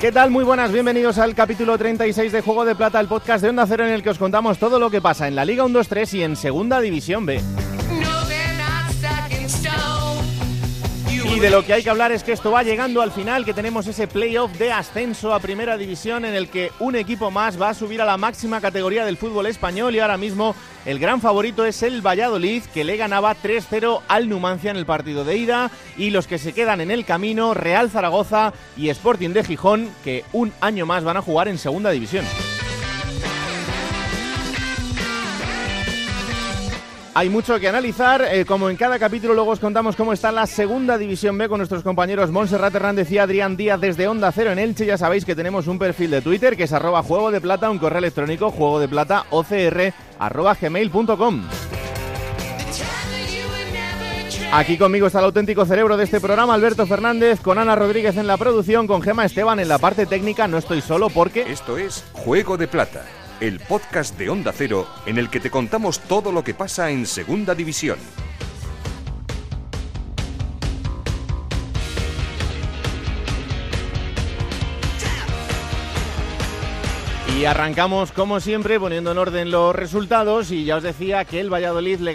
¿Qué tal? Muy buenas, bienvenidos al capítulo 36 de Juego de Plata, el podcast de Onda Cero en el que os contamos todo lo que pasa en la Liga 1-2-3 y en Segunda División B. Y de lo que hay que hablar es que esto va llegando al final, que tenemos ese playoff de ascenso a Primera División en el que un equipo más va a subir a la máxima categoría del fútbol español y ahora mismo el gran favorito es el Valladolid, que le ganaba 3-0 al Numancia en el partido de ida y los que se quedan en el camino, Real Zaragoza y Sporting de Gijón, que un año más van a jugar en Segunda División. Hay mucho que analizar, eh, como en cada capítulo luego os contamos cómo está la segunda división B con nuestros compañeros Montserrat Hernández y Adrián Díaz desde Onda Cero en Elche. Ya sabéis que tenemos un perfil de Twitter que es arroba juego de plata, un correo electrónico juego de plata ocr. Aquí conmigo está el auténtico cerebro de este programa, Alberto Fernández, con Ana Rodríguez en la producción, con Gema Esteban en la parte técnica. No estoy solo porque... Esto es Juego de Plata el podcast de Onda Cero en el que te contamos todo lo que pasa en Segunda División. Y arrancamos como siempre poniendo en orden los resultados y ya os decía que el Valladolid le,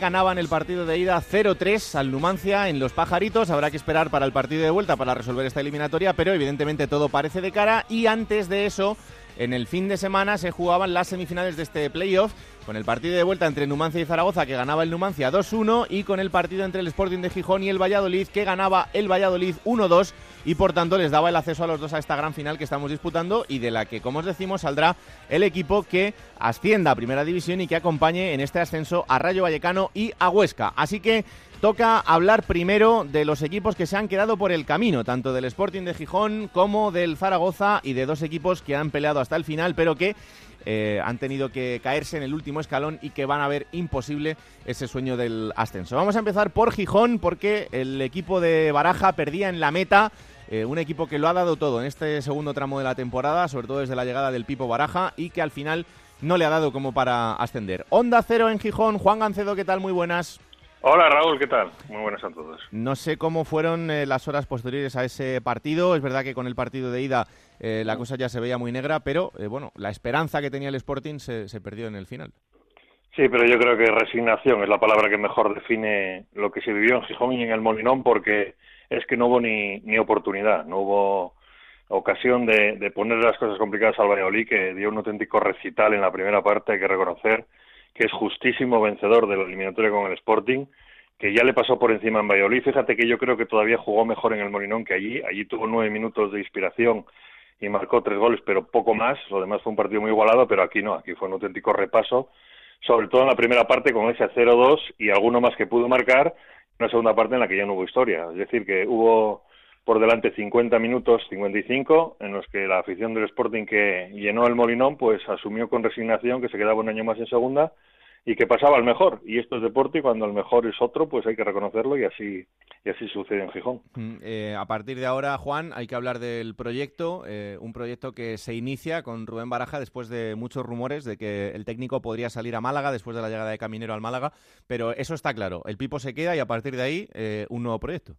ganaba en el partido de ida 0-3 al Numancia en Los Pajaritos. Habrá que esperar para el partido de vuelta para resolver esta eliminatoria, pero evidentemente todo parece de cara y antes de eso en el fin de semana se jugaban las semifinales de este playoff con el partido de vuelta entre Numancia y Zaragoza que ganaba el Numancia 2-1 y con el partido entre el Sporting de Gijón y el Valladolid que ganaba el Valladolid 1-2 y por tanto les daba el acceso a los dos a esta gran final que estamos disputando y de la que como os decimos saldrá el equipo que ascienda a Primera División y que acompañe en este ascenso a Rayo Vallecano y a Huesca. Así que toca hablar primero de los equipos que se han quedado por el camino, tanto del Sporting de Gijón como del Zaragoza y de dos equipos que han peleado hasta el final, pero que eh, han tenido que caerse en el último escalón y que van a ver imposible ese sueño del ascenso. Vamos a empezar por Gijón porque el equipo de Baraja perdía en la meta. Eh, un equipo que lo ha dado todo en este segundo tramo de la temporada, sobre todo desde la llegada del Pipo Baraja, y que al final no le ha dado como para ascender. Onda cero en Gijón. Juan Gancedo, ¿qué tal? Muy buenas. Hola Raúl, ¿qué tal? Muy buenas a todos. No sé cómo fueron eh, las horas posteriores a ese partido. Es verdad que con el partido de ida eh, la cosa ya se veía muy negra, pero eh, bueno, la esperanza que tenía el Sporting se, perdió en el final. Sí, pero yo creo que resignación es la palabra que mejor define lo que se vivió en Gijón y en el Molinón, porque es que no hubo ni, ni oportunidad, no hubo ocasión de, de poner las cosas complicadas al Valladolid, que dio un auténtico recital en la primera parte, hay que reconocer que es justísimo vencedor de la eliminatoria con el Sporting, que ya le pasó por encima en Valladolid. Fíjate que yo creo que todavía jugó mejor en el Molinón que allí. Allí tuvo nueve minutos de inspiración y marcó tres goles, pero poco más. Lo demás fue un partido muy igualado, pero aquí no, aquí fue un auténtico repaso, sobre todo en la primera parte con ese 0-2 y alguno más que pudo marcar, una segunda parte en la que ya no hubo historia. Es decir, que hubo por delante 50 minutos, 55, en los que la afición del Sporting que llenó el Molinón, pues asumió con resignación que se quedaba un año más en segunda y que pasaba al mejor. Y esto es deporte y cuando el mejor es otro, pues hay que reconocerlo y así y así sucede en Gijón. Mm, eh, a partir de ahora, Juan, hay que hablar del proyecto, eh, un proyecto que se inicia con Rubén Baraja después de muchos rumores de que el técnico podría salir a Málaga después de la llegada de Caminero al Málaga, pero eso está claro. El Pipo se queda y a partir de ahí eh, un nuevo proyecto.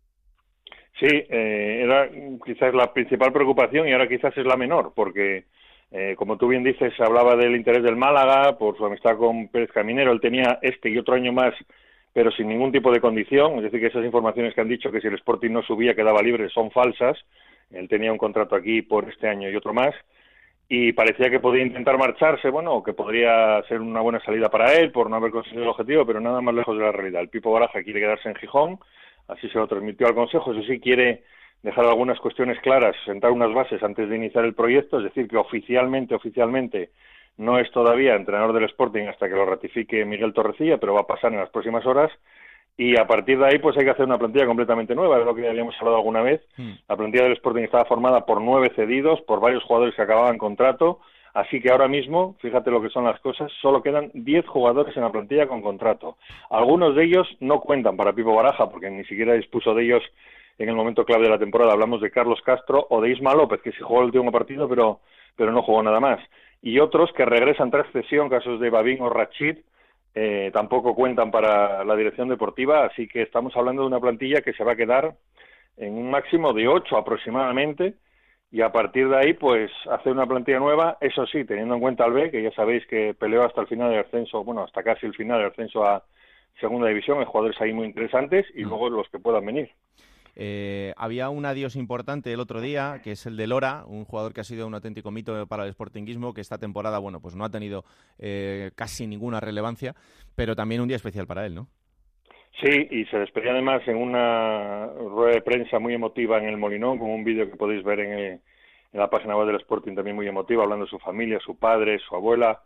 Sí, eh, era quizás la principal preocupación y ahora quizás es la menor, porque eh, como tú bien dices, hablaba del interés del Málaga por su amistad con Pérez Caminero. Él tenía este y otro año más, pero sin ningún tipo de condición. Es decir, que esas informaciones que han dicho que si el Sporting no subía quedaba libre son falsas. Él tenía un contrato aquí por este año y otro más. Y parecía que podía intentar marcharse, bueno, o que podría ser una buena salida para él por no haber conseguido el objetivo, pero nada más lejos de la realidad. El Pipo Baraja quiere quedarse en Gijón así se lo transmitió al Consejo. Eso sí quiere dejar algunas cuestiones claras, sentar unas bases antes de iniciar el proyecto, es decir, que oficialmente, oficialmente no es todavía entrenador del Sporting hasta que lo ratifique Miguel Torrecilla, pero va a pasar en las próximas horas. Y a partir de ahí, pues hay que hacer una plantilla completamente nueva, es lo que ya habíamos hablado alguna vez. Hmm. La plantilla del Sporting estaba formada por nueve cedidos, por varios jugadores que acababan contrato. Así que ahora mismo, fíjate lo que son las cosas, solo quedan 10 jugadores en la plantilla con contrato. Algunos de ellos no cuentan para Pipo Baraja, porque ni siquiera dispuso de ellos en el momento clave de la temporada. Hablamos de Carlos Castro o de Isma López, que sí jugó el último partido, pero, pero no jugó nada más. Y otros que regresan tras cesión, casos de Babín o Rachid, eh, tampoco cuentan para la dirección deportiva, así que estamos hablando de una plantilla que se va a quedar en un máximo de ocho aproximadamente, y a partir de ahí, pues, hacer una plantilla nueva, eso sí, teniendo en cuenta al B, que ya sabéis que peleó hasta el final del ascenso, bueno, hasta casi el final del ascenso a segunda división, hay jugadores ahí muy interesantes y mm. luego los que puedan venir. Eh, había un adiós importante el otro día, que es el de Lora, un jugador que ha sido un auténtico mito para el sportinguismo, que esta temporada, bueno, pues no ha tenido eh, casi ninguna relevancia, pero también un día especial para él, ¿no? Sí, y se despedía además en una rueda de prensa muy emotiva en el Molinón, con un vídeo que podéis ver en, la página web del Sporting también muy emotiva, hablando de su familia, su padre, su abuela,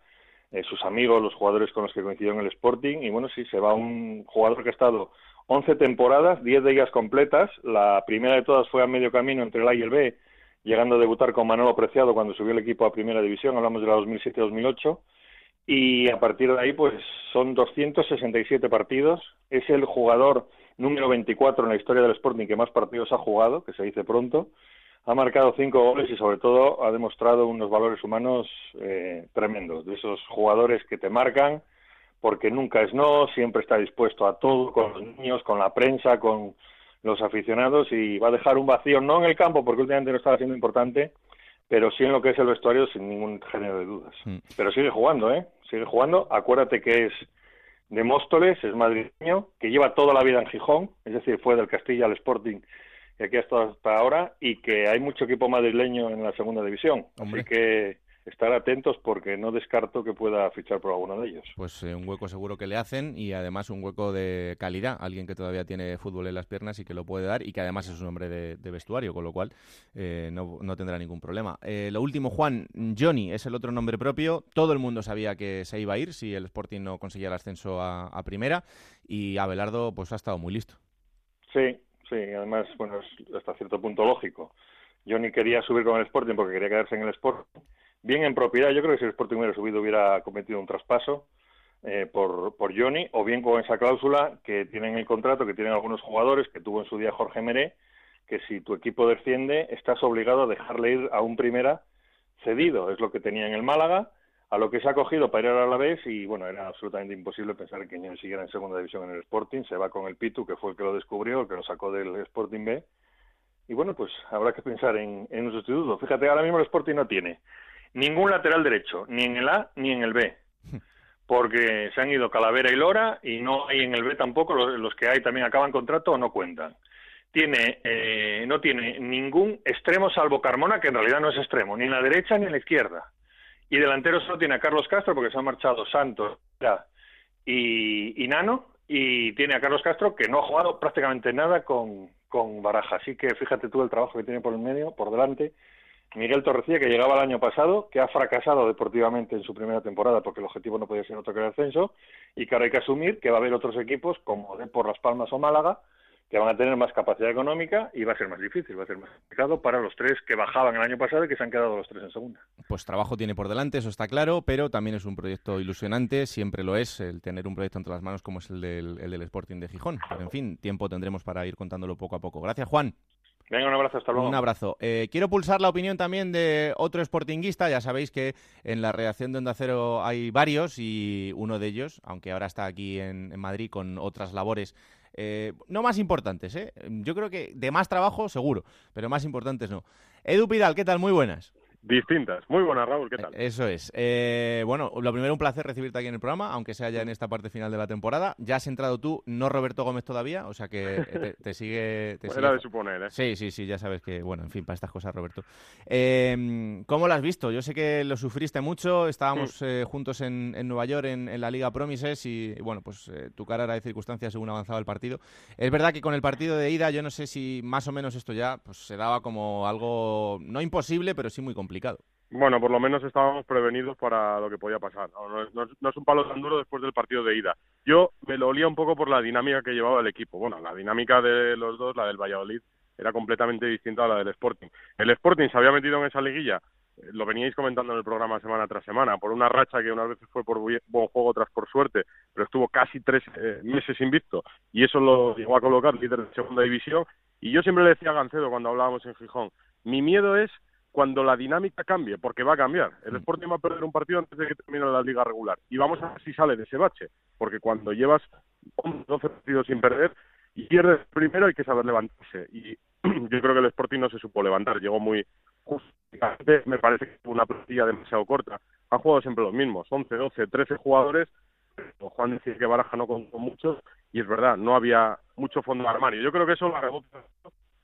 eh, sus amigos, los jugadores con los que coincidió en el Sporting. Y bueno, sí, se va un jugador que ha estado 11 temporadas, 10 de ellas completas. La primera de todas fue a medio camino entre el A y el B, llegando a debutar con Manolo Preciado cuando subió el equipo a Primera División, hablamos de la 2007-2008 y a partir de ahí pues son 267 partidos, es el jugador número 24 en la historia del Sporting que más partidos ha jugado, que se dice pronto, ha marcado cinco goles y sobre todo ha demostrado unos valores humanos eh, tremendos, de esos jugadores que te marcan porque nunca es no, siempre está dispuesto a todo, con los niños, con la prensa, con los aficionados y va a dejar un vacío, no en el campo porque últimamente no estaba siendo importante, pero sí en lo que es el vestuario sin ningún género de dudas. Mm. Pero sigue jugando, ¿eh? Sigue jugando. Acuérdate que es de Móstoles, es madrileño, que lleva toda la vida en Gijón, es decir, fue del Castilla al Sporting y aquí hasta ahora, y que hay mucho equipo madrileño en la segunda división. Así que estar atentos porque no descarto que pueda fichar por alguno de ellos. Pues eh, un hueco seguro que le hacen y además un hueco de calidad, alguien que todavía tiene fútbol en las piernas y que lo puede dar y que además es un hombre de, vestuario, con lo cual eh, no, tendrá ningún problema. Eh, lo último, Juan, Johnny es el otro nombre propio, todo el mundo sabía que se iba a ir si el Sporting no conseguía el ascenso a, a primera y Abelardo pues ha estado muy listo. Sí, sí, además, bueno, es hasta cierto punto lógico. Johnny quería subir con el Sporting porque quería quedarse en el Sporting bien en propiedad. Yo creo que si el Sporting hubiera subido hubiera cometido un traspaso eh, por, por Johnny, o bien con esa cláusula que tienen el contrato, que tienen algunos jugadores, que tuvo en su día Jorge Meré, que si tu equipo desciende, estás obligado a dejarle ir a un primera cedido. Es lo que tenía en el Málaga, a lo que se ha cogido para ir a la vez y bueno, era absolutamente imposible pensar que ni siguiera en segunda división en el Sporting. Se va con el Pitu, que fue el que lo descubrió, el que lo sacó del Sporting B. Y bueno, pues habrá que pensar en, en un sustituto. Fíjate, ahora mismo el Sporting no tiene ningún lateral derecho, ni en el A ni en el B. Porque se han ido Calavera y Lora y no hay en el B tampoco, los, que hay también acaban contrato o no cuentan. Tiene, eh, no tiene ningún extremo salvo Carmona, que en realidad no es extremo, ni en la derecha ni en la izquierda. Y delantero solo tiene a Carlos Castro, porque se han marchado Santos y, y Nano, y tiene a Carlos Castro, que no ha jugado prácticamente nada con, con Baraja. Así que fíjate tú el trabajo que tiene por el medio, por delante, Miguel Torrecilla, que llegaba el año pasado, que ha fracasado deportivamente en su primera temporada porque el objetivo no podía ser otro que el ascenso, y que ahora hay que asumir que va a haber otros equipos como por Las Palmas o Málaga que van a tener más capacidad económica y va a ser más difícil, va a ser más complicado para los tres que bajaban el año pasado y que se han quedado los tres en segunda. Pues trabajo tiene por delante, eso está claro, pero también es un proyecto ilusionante, siempre lo es, el tener un proyecto entre las manos como es el del, el del Sporting de Gijón. Pero en fin, tiempo tendremos para ir contándolo poco a poco. Gracias, Juan. Venga, un abrazo, hasta luego. Un abrazo. Eh, quiero pulsar la opinión también de otro sportinguista. Ya sabéis que en la redacción de Onda Cero hay varios y uno de ellos, aunque ahora está aquí en, Madrid con otras labores, eh, no más importantes, ¿eh? Yo creo que de más trabajo, seguro, pero más importantes no. Edu Pidal, ¿qué tal? Muy buenas. Distintas. Muy buenas, Raúl, ¿qué tal? Eso es. Eh, bueno, lo primero, un placer recibirte aquí en el programa, aunque sea ya en esta parte final de la temporada. Ya has entrado tú, no Roberto Gómez todavía, o sea que te, sigue... Te Era de suponer, ¿eh? Sí, sí, sí, ya sabes que, bueno, en fin, para estas cosas, Roberto. Eh, ¿Cómo lo has visto? Yo sé que lo sufriste mucho, estábamos eh, juntos en, Nueva York en, la Liga Promises y, bueno, pues tu cara era de circunstancias según avanzaba el partido. Es verdad que con el partido de ida, yo no sé si más o menos esto ya pues, se daba como algo, no imposible, pero sí muy complicado. Bueno, por lo menos estábamos prevenidos para lo que podía pasar. No, es un palo tan duro después del partido de ida. Yo me lo olía un poco por la dinámica que llevaba el equipo. Bueno, la dinámica de los dos, la del Valladolid, era completamente distinta a la del Sporting. El Sporting se había metido en esa liguilla lo veníais comentando en el programa semana tras semana, por una racha que unas veces fue por buen juego, otras por suerte, pero estuvo casi tres eh, meses invicto y eso lo llegó a colocar líder de segunda división. Y yo siempre le decía a Gancedo cuando hablábamos en Gijón, mi miedo es cuando la dinámica cambie, porque va a cambiar. El mm. Sporting va a perder un partido antes de que termine la liga regular. Y vamos a ver si sale de ese bache, porque cuando llevas 12 partidos sin perder y pierdes primero hay que saber levantarse. Y yo creo que el Sporting no se supo levantar, llegó muy justamente, me parece que fue una plantilla demasiado corta. Han jugado siempre los mismos, 11, 12, 13 jugadores. Juan decía que Baraja no contó muchos y es verdad, no había mucho fondo armario. Yo creo que eso lo ha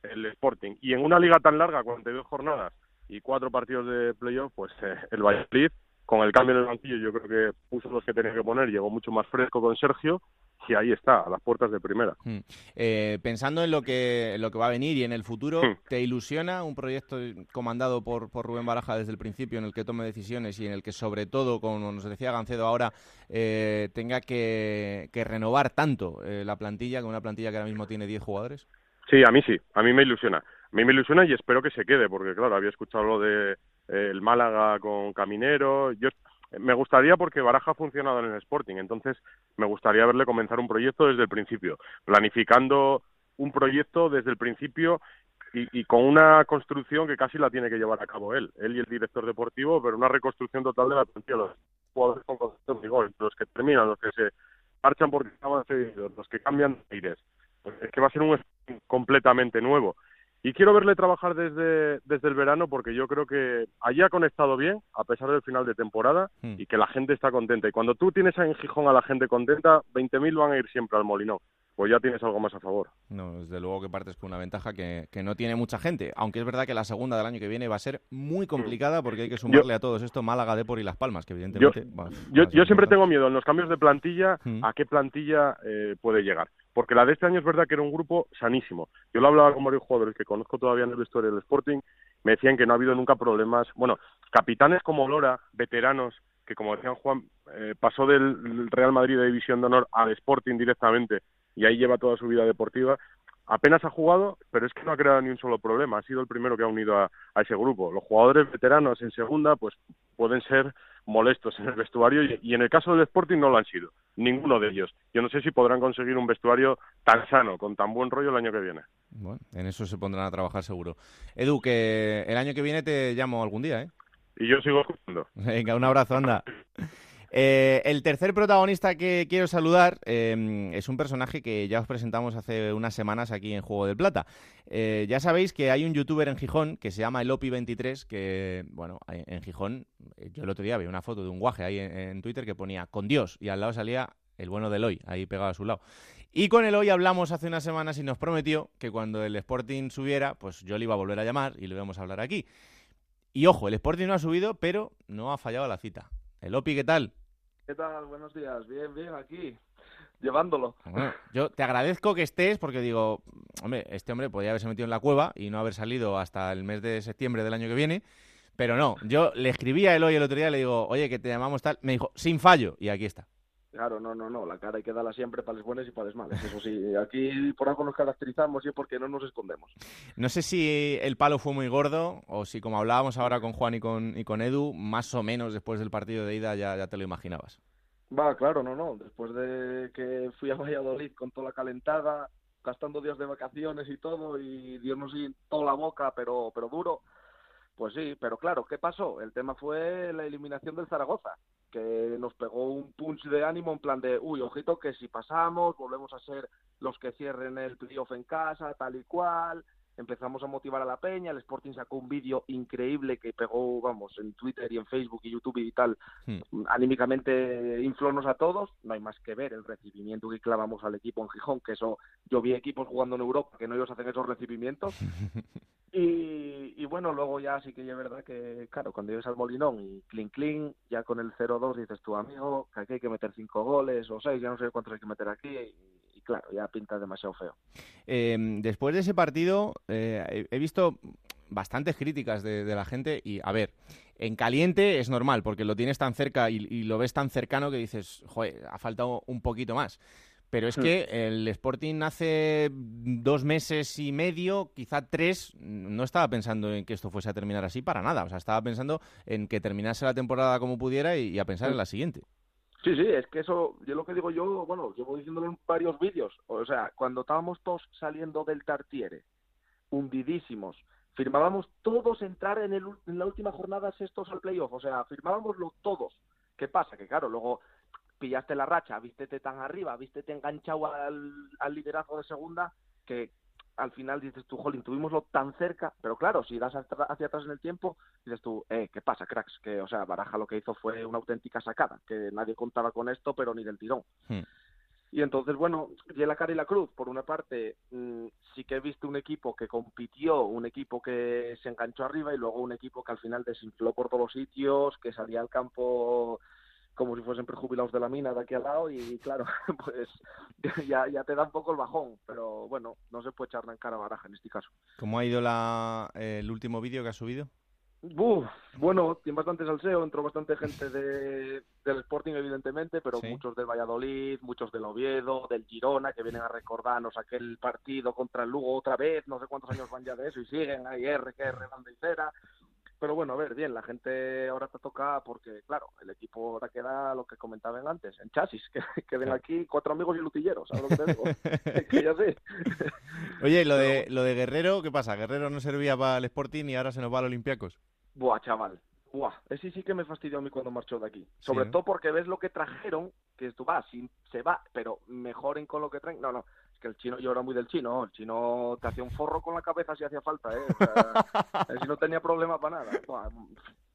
el Sporting. Y en una liga tan larga, 42 jornadas, y cuatro partidos de playoff, pues eh, el Valladolid, con el cambio en el banquillo, yo creo que puso los que tenía que poner, llegó mucho más fresco con Sergio y ahí está, a las puertas de primera. Hmm. Eh, pensando en lo que lo que va a venir y en el futuro, hmm. ¿te ilusiona un proyecto comandado por, por Rubén Baraja desde el principio, en el que tome decisiones y en el que, sobre todo, como nos decía Gancedo ahora, eh, tenga que, que, renovar tanto la plantilla, con una plantilla que ahora mismo tiene 10 jugadores? Sí, a mí sí, a mí me ilusiona. Mí me ilusiona y espero que se quede, porque claro, había escuchado lo de eh, el Málaga con Caminero. Yo me gustaría porque Baraja ha funcionado en el Sporting, entonces me gustaría verle comenzar un proyecto desde el principio, planificando un proyecto desde el principio y, con una construcción que casi la tiene que llevar a cabo él, él y el director deportivo, pero una reconstrucción total de la plantilla, los jugadores con concepto de gol, los que terminan, los que se marchan porque estaban cedidos, los que cambian de aires. Pues es que va a ser un completamente nuevo. Y quiero verle trabajar desde, desde el verano porque yo creo que allí ha conectado bien, a pesar del final de temporada, hmm. y que la gente está contenta. Y cuando tú tienes en Gijón a la gente contenta, 20.000 van a ir siempre al Molinón pues ya tienes algo más a favor. No, desde luego que partes con una ventaja que, que, no tiene mucha gente, aunque es verdad que la segunda del año que viene va a ser muy complicada porque hay que sumarle a todos esto Málaga, Depor y Las Palmas, que evidentemente... Yo, yo, siempre tengo miedo en los cambios de plantilla mm. a qué plantilla eh, puede llegar, porque la de este año es verdad que era un grupo sanísimo. Yo lo hablaba con varios jugadores que conozco todavía en el vestuario del Sporting, me decían que no ha habido nunca problemas, bueno, capitanes como Lora, veteranos, que como decían Juan, eh, pasó del Real Madrid de División de Honor al Sporting directamente y ahí lleva toda su vida deportiva. Apenas ha jugado, pero es que no ha creado ni un solo problema. Ha sido el primero que ha unido a, ese grupo. Los jugadores veteranos en segunda, pues pueden ser molestos en el vestuario y, en el caso del Sporting no lo han sido. Ninguno de ellos. Yo no sé si podrán conseguir un vestuario tan sano, con tan buen rollo el año que viene. Bueno, en eso se pondrán a trabajar seguro. Edu, que el año que viene te llamo algún día, ¿eh? Y yo sigo escuchando. Venga, un abrazo, anda. Eh, el tercer protagonista que quiero saludar em, es un personaje que ya os presentamos hace unas semanas aquí en Juego de Plata. Eh, ya sabéis que hay un youtuber en Gijón que se llama Elopi23, que, bueno, en Gijón, eh, yo el otro día vi una foto de un guaje ahí en, Twitter que ponía con Dios y al lado salía el bueno de Eloy, ahí pegado a su lado. Y con Eloy hablamos hace unas semanas y nos prometió que cuando el Sporting subiera, pues yo le iba a volver a llamar y le íbamos a hablar aquí. Y ojo, el Sporting no ha subido, pero no ha fallado la cita. Elopi, ¿qué tal? ¿Qué tal? Buenos días. Bien, bien, aquí, llevándolo. yo te agradezco que estés porque digo, hombre, este hombre podría haberse metido en la cueva y no haber salido hasta el mes de septiembre del año que viene. Pero no, yo le escribí a Eloy el otro día le digo, oye, que te llamamos tal. Me dijo, sin fallo, y aquí está. Claro, no, no, no, la cara hay que darla siempre para los buenos y para los malos. Eso sí, aquí por algo nos caracterizamos y es porque no nos escondemos. No sé si el palo fue muy gordo o si, como hablábamos ahora con Juan y con, y con Edu, más o menos después del partido de ida ya, ya te lo imaginabas. Va, claro, no, no. Después de que fui a Valladolid con toda la calentada, gastando días de vacaciones y todo, y Dios nos toda la boca, pero, pero duro, pues sí, pero claro, ¿qué pasó? El tema fue la eliminación del Zaragoza que nos pegó un punch de ánimo en plan de, uy, ojito que si pasamos, volvemos a ser los que cierren el playoff en casa, tal y cual, empezamos a motivar a la peña, el Sporting sacó un vídeo increíble que pegó, vamos, en Twitter y en Facebook y YouTube y tal, hmm. anímicamente inflonos a todos, no hay más que ver el recibimiento que clavamos al equipo en Gijón, que eso, yo vi equipos jugando en Europa que no ellos hacen esos recibimientos, y, y, bueno, luego ya sí que es verdad que, claro, cuando llegas al Molinón y clean clean, ya con el 0-2 dices tu amigo que aquí hay que meter cinco goles o seis, ya no sé cuántos hay que meter aquí, y, claro, ya pinta demasiado feo. Em, después de ese partido, eh, he visto bastantes críticas de, la gente y, a ver, en caliente es normal porque lo tienes tan cerca y, lo ves tan cercano que dices, joder, ha faltado un poquito más. Pero es que el Sporting hace dos meses y medio, quizá tres, no estaba pensando en que esto fuese a terminar así para nada. O sea, estaba pensando en que terminase la temporada como pudiera y, a pensar en la siguiente. Sí, sí, es que eso, yo lo que digo yo, bueno, llevo diciéndolo en varios vídeos. O sea, cuando estábamos todos saliendo del Tartiere, hundidísimos, firmábamos todos entrar en, el, en la última jornada sextos al playoff. O sea, firmábamoslo todos. ¿Qué pasa? Que claro, luego pillaste la racha, vístete tan arriba, vístete enganchado al, al liderazgo de segunda, que al final dices tú, jolín, tuvimoslo tan cerca, pero claro, si das hacia atrás en el tiempo, dices tú, eh, ¿qué pasa, cracks? Que, o sea, Baraja lo que hizo fue una auténtica sacada, que nadie contaba con esto, pero ni del tirón. Hmm. Y entonces, bueno, y la cara y la cruz, por una parte, mm, sí que he visto un equipo que compitió, un equipo que se enganchó arriba y luego un equipo que al final desinfló por todos los sitios, que salía al campo como si fuesen prejubilados de la mina de aquí al lado y claro, pues ya, ya te da un poco el bajón, pero bueno, no se puede echar en cara a baraja en este caso. ¿Cómo ha ido la, el último vídeo que ha subido? bueno, tiene bastante salseo, entró bastante gente de, del Sporting, evidentemente, pero muchos del Valladolid, muchos del Oviedo, del Girona, que vienen a recordarnos aquel partido contra el Lugo otra vez, no sé cuántos años van ya de eso, y siguen ahí R, que R, banda y cera, pero bueno, a ver, bien, la gente ahora te toca porque, claro, el equipo ahora queda lo que comentaban antes, en chasis, que, ven aquí cuatro amigos y lutilleros, ¿sabes lo que te digo? que ya sé. Oye, lo de, lo de Guerrero, ¿qué pasa? ¿Guerrero no servía para el Sporting y ahora se nos va al Olympiacos? Buah, chaval, buah, ese sí que me fastidió a mí cuando marchó de aquí. Sobre todo porque ves lo que trajeron, que tú vas, se va, pero mejoren con lo que traen. No, no, el chino, yo era muy del chino, el chino te hacía un forro con la cabeza si hacía falta, ¿eh? el chino tenía problema para nada.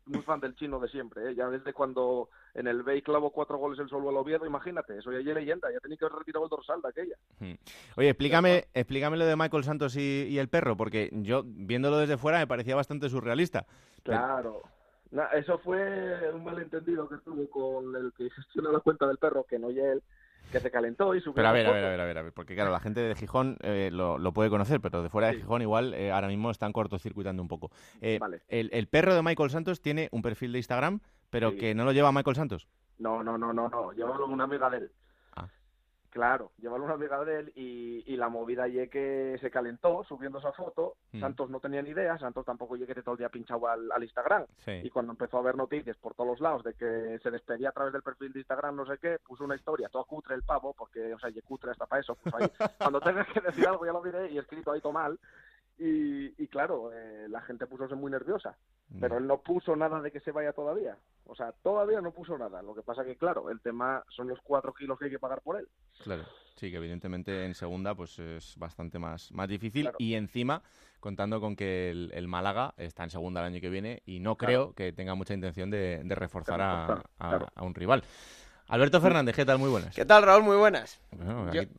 muy fan del chino de siempre, ¿eh? ya desde cuando en el Bay clavó cuatro goles el solo al Oviedo, imagínate, eso ya es leyenda, ya tenía que haber retirado el dorsal de aquella. Hmm. Oye, explícame, explícame lo de Michael Santos y, el perro, porque yo viéndolo desde fuera me parecía bastante surrealista. Claro. eso fue un malentendido que tuvo con el que gestiona la cuenta del perro, que no es él, que se calentó y subió. Pero a ver, a ver, a ver, a ver, porque claro, la gente de Gijón eh, lo, puede conocer, pero de fuera de Gijón igual eh, ahora mismo están cortocircuitando un poco. Eh, el, perro de Michael Santos tiene un perfil de Instagram, pero que no lo lleva Michael Santos. No, no, no, no, no, lleva una amiga de él. Claro, llevarlo una amiga de él y, y la movida y que se calentó subiendo esa foto. Mm. Santos no tenía ni idea, Santos tampoco llegué todo el día pinchado al, Instagram. Y cuando empezó a ver noticias por todos los lados de que se despedía a través del perfil de Instagram, no sé qué, puso una historia, todo cutre el pavo, porque, o sea, y cutre hasta para eso. Pues ahí, cuando tengas que decir algo ya lo diré y escrito ahí todo mal. Y, claro, eh, la gente puso muy nerviosa, pero él no puso nada de que se vaya todavía. O sea, todavía no puso nada. Lo que pasa que, claro, el tema son los cuatro kilos que hay que pagar por él. Claro, sí, que evidentemente en segunda pues es bastante más, más difícil y encima contando con que el, Málaga está en segunda el año que viene y no creo que tenga mucha intención de, reforzar a un rival. Alberto Fernández, ¿qué tal? Muy buenas. ¿Qué tal, Raúl? Muy buenas.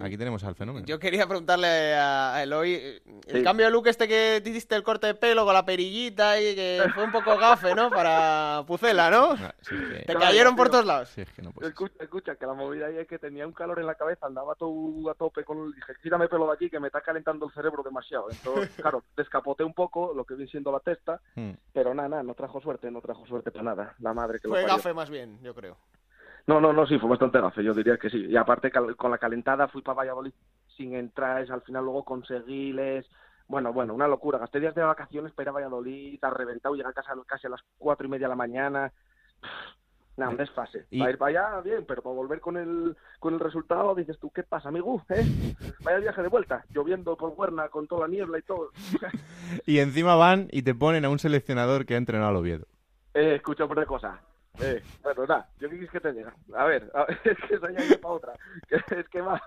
aquí, tenemos al fenómeno. Yo quería preguntarle a Eloy, el cambio de look este que te hiciste el corte de pelo con la perillita y que fue un poco gafe, ¿no? Para Pucela, ¿no? Ah, te cayeron por todos lados. escucha, que la movida ahí es que tenía un calor en la cabeza, andaba todo a tope con el... Dije, quítame pelo de aquí que me está calentando el cerebro demasiado. Entonces, claro, descapoté un poco lo que viene siendo la testa, hmm. pero nada, nada, no trajo suerte, no trajo suerte para nada. La madre que Fue gafe más bien, yo creo. No, no, no, sí, fue bastante gafe, yo diría que sí. Y aparte con la calentada fui para Valladolid sin entrar, al final luego conseguíles. Bueno, bueno, una locura. Gasté días de vacaciones para ir a Valladolid, ha reventado, llegar a casa casi a las cuatro y media de la mañana. Nada, un desfase. ¿Y? Para ir para allá, bien, pero para volver con el, con el resultado, dices tú, ¿qué pasa, amigo? ¿Eh? Vaya viaje de vuelta, lloviendo por Huerna con toda la niebla y todo. y encima van y te ponen a un seleccionador que ha entrenado al Oviedo. Eh, escucha por de cosas. Eh, bueno, nada, yo qué quieres que te diga. A ver, es que soy ahí para otra. es que va,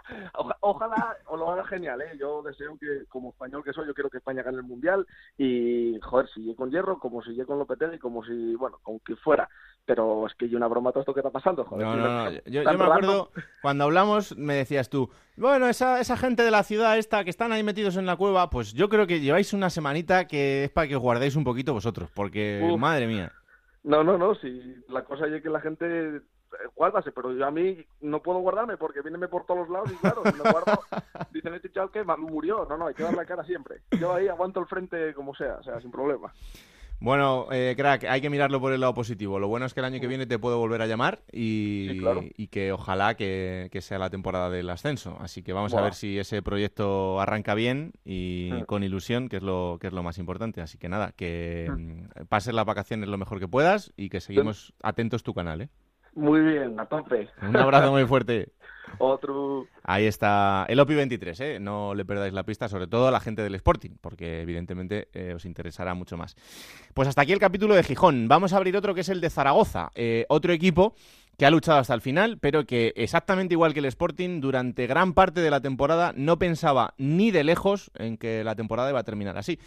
ojalá o lo haga genial, ¿eh? Yo deseo que, como español que soy, yo quiero que España gane el mundial y, joder, si con Hierro, como si con Lopetegui, como si, bueno, con que fuera. Pero es que hay una broma todo esto que está pasando, joder. No, no, no. Yo, me acuerdo, cuando hablamos, me decías tú, bueno, esa, esa gente de la ciudad esta que están ahí metidos en la cueva, pues yo creo que lleváis una semanita que es para que guardéis un poquito vosotros, porque, madre mía. No, no, no, si la cosa es que la gente eh, guárdase, pero yo a mí no puedo guardarme porque viene por todos los lados y claro, si me guardo, dicen este chaval que murió. No, no, hay que dar la cara siempre. Yo ahí aguanto el frente como sea, o sea, sin problema. Bueno, eh, crack, hay que mirarlo por el lado positivo. Lo bueno es que el año que viene te puedo volver a llamar y, y que ojalá que, sea la temporada del ascenso. Así que vamos a ver si ese proyecto arranca bien y mm. con ilusión, que es lo que es lo más importante. Así que nada, que mm. Mm, pases las vacaciones lo mejor que puedas y que seguimos atentos tu canal, ¿eh? Muy bien, a tope. Un abrazo muy fuerte. Otro. Ahí está el OPI 23, ¿eh? no le perdáis la pista, sobre todo a la gente del Sporting, porque evidentemente eh, os interesará mucho más. Pues hasta aquí el capítulo de Gijón. Vamos a abrir otro que es el de Zaragoza, eh, otro equipo que ha luchado hasta el final, pero que exactamente igual que el Sporting, durante gran parte de la temporada no pensaba ni de lejos en que la temporada iba a terminar así.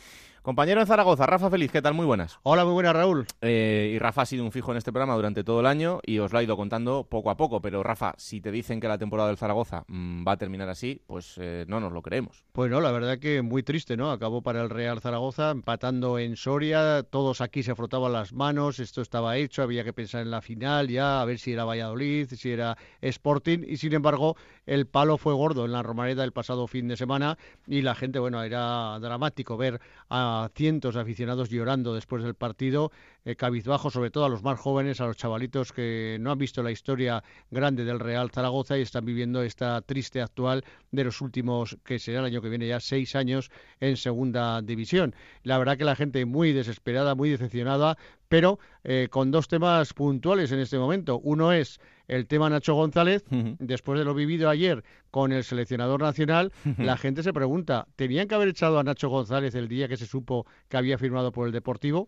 Compañero en Zaragoza, Rafa Feliz, ¿qué tal? Muy buenas. Hola, muy buenas, Raúl. Eh, y Rafa ha sido un fijo en este programa durante todo el año y os lo ha ido contando poco a poco. Pero Rafa, si te dicen que la temporada del Zaragoza mm, va a terminar así, pues eh, no nos lo creemos. Pues no, la verdad que muy triste, ¿no? Acabó para el Real Zaragoza empatando en Soria, todos aquí se frotaban las manos, esto estaba hecho, había que pensar en la final ya, a ver si era Valladolid, si era Sporting, y sin embargo el palo fue gordo en la Romareda el pasado fin de semana y la gente, bueno, era dramático ver a cientos de aficionados llorando después del partido, eh, cabizbajo sobre todo a los más jóvenes, a los chavalitos que no han visto la historia grande del Real Zaragoza y están viviendo esta triste actual de los últimos, que será el año que viene ya, seis años en segunda división. La verdad que la gente muy desesperada, muy decepcionada, pero eh, con dos temas puntuales en este momento. Uno es el tema Nacho González. Después de lo vivido ayer con el seleccionador nacional, la gente se pregunta, ¿tenían que haber echado a Nacho González el día que se supo que había firmado por el Deportivo?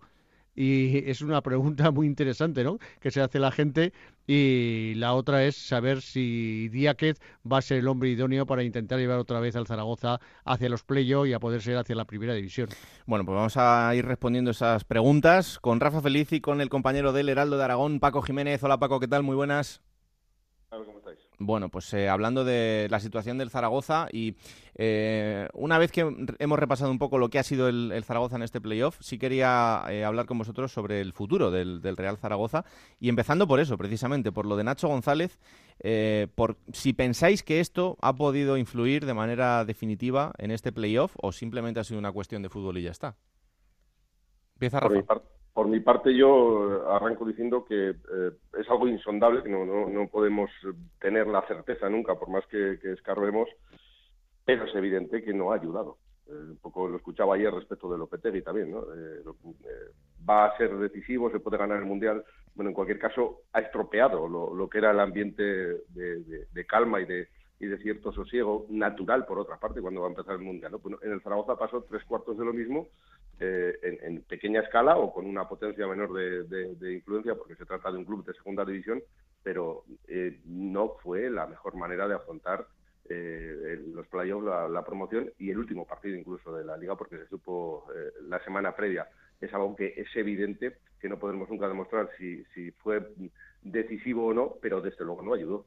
Y es una pregunta muy interesante, ¿no? Que se hace la gente. Y la otra es saber si Díaz va a ser el hombre idóneo para intentar llevar otra vez al Zaragoza hacia los playoffs y a poder ser hacia la primera división. Bueno, pues vamos a ir respondiendo esas preguntas con Rafa Feliz y con el compañero del Heraldo de Aragón, Paco Jiménez. Hola Paco, ¿qué tal? Muy buenas. ¿cómo estáis? Bueno, pues eh, hablando de la situación del Zaragoza y eh, una vez que hemos repasado un poco lo que ha sido el, Zaragoza en este playoff, sí quería eh, hablar con vosotros sobre el futuro del, Real Zaragoza y empezando por eso, precisamente, por lo de Nacho González, por si pensáis que esto ha podido influir de manera definitiva en este playoff o simplemente ha sido una cuestión de fútbol y ya está. Empieza Rafa. Por mi parte, yo eh, arranco diciendo que eh, es algo insondable, que no, no, podemos tener la certeza nunca, por más que, que escarbemos, pero es evidente que no ha ayudado. Eh, un poco lo escuchaba ayer respecto de Lopetegui también, ¿no? va a ser decisivo, se puede ganar el Mundial. Bueno, en cualquier caso, ha estropeado lo, lo que era el ambiente de calma y de, y de cierto sosiego natural, por otra parte, cuando va a empezar el Mundial. en el Zaragoza pasó tres cuartos de lo mismo, eh, en, pequeña escala o con una potencia menor de, influencia, porque se trata de un club de segunda división, pero eh, no fue la mejor manera de afrontar eh, los playoffs, la, promoción y el último partido incluso de la liga, porque se supo la semana previa. Es algo que es evidente que no podemos nunca demostrar si fue decisivo o no, pero desde luego no ayudó.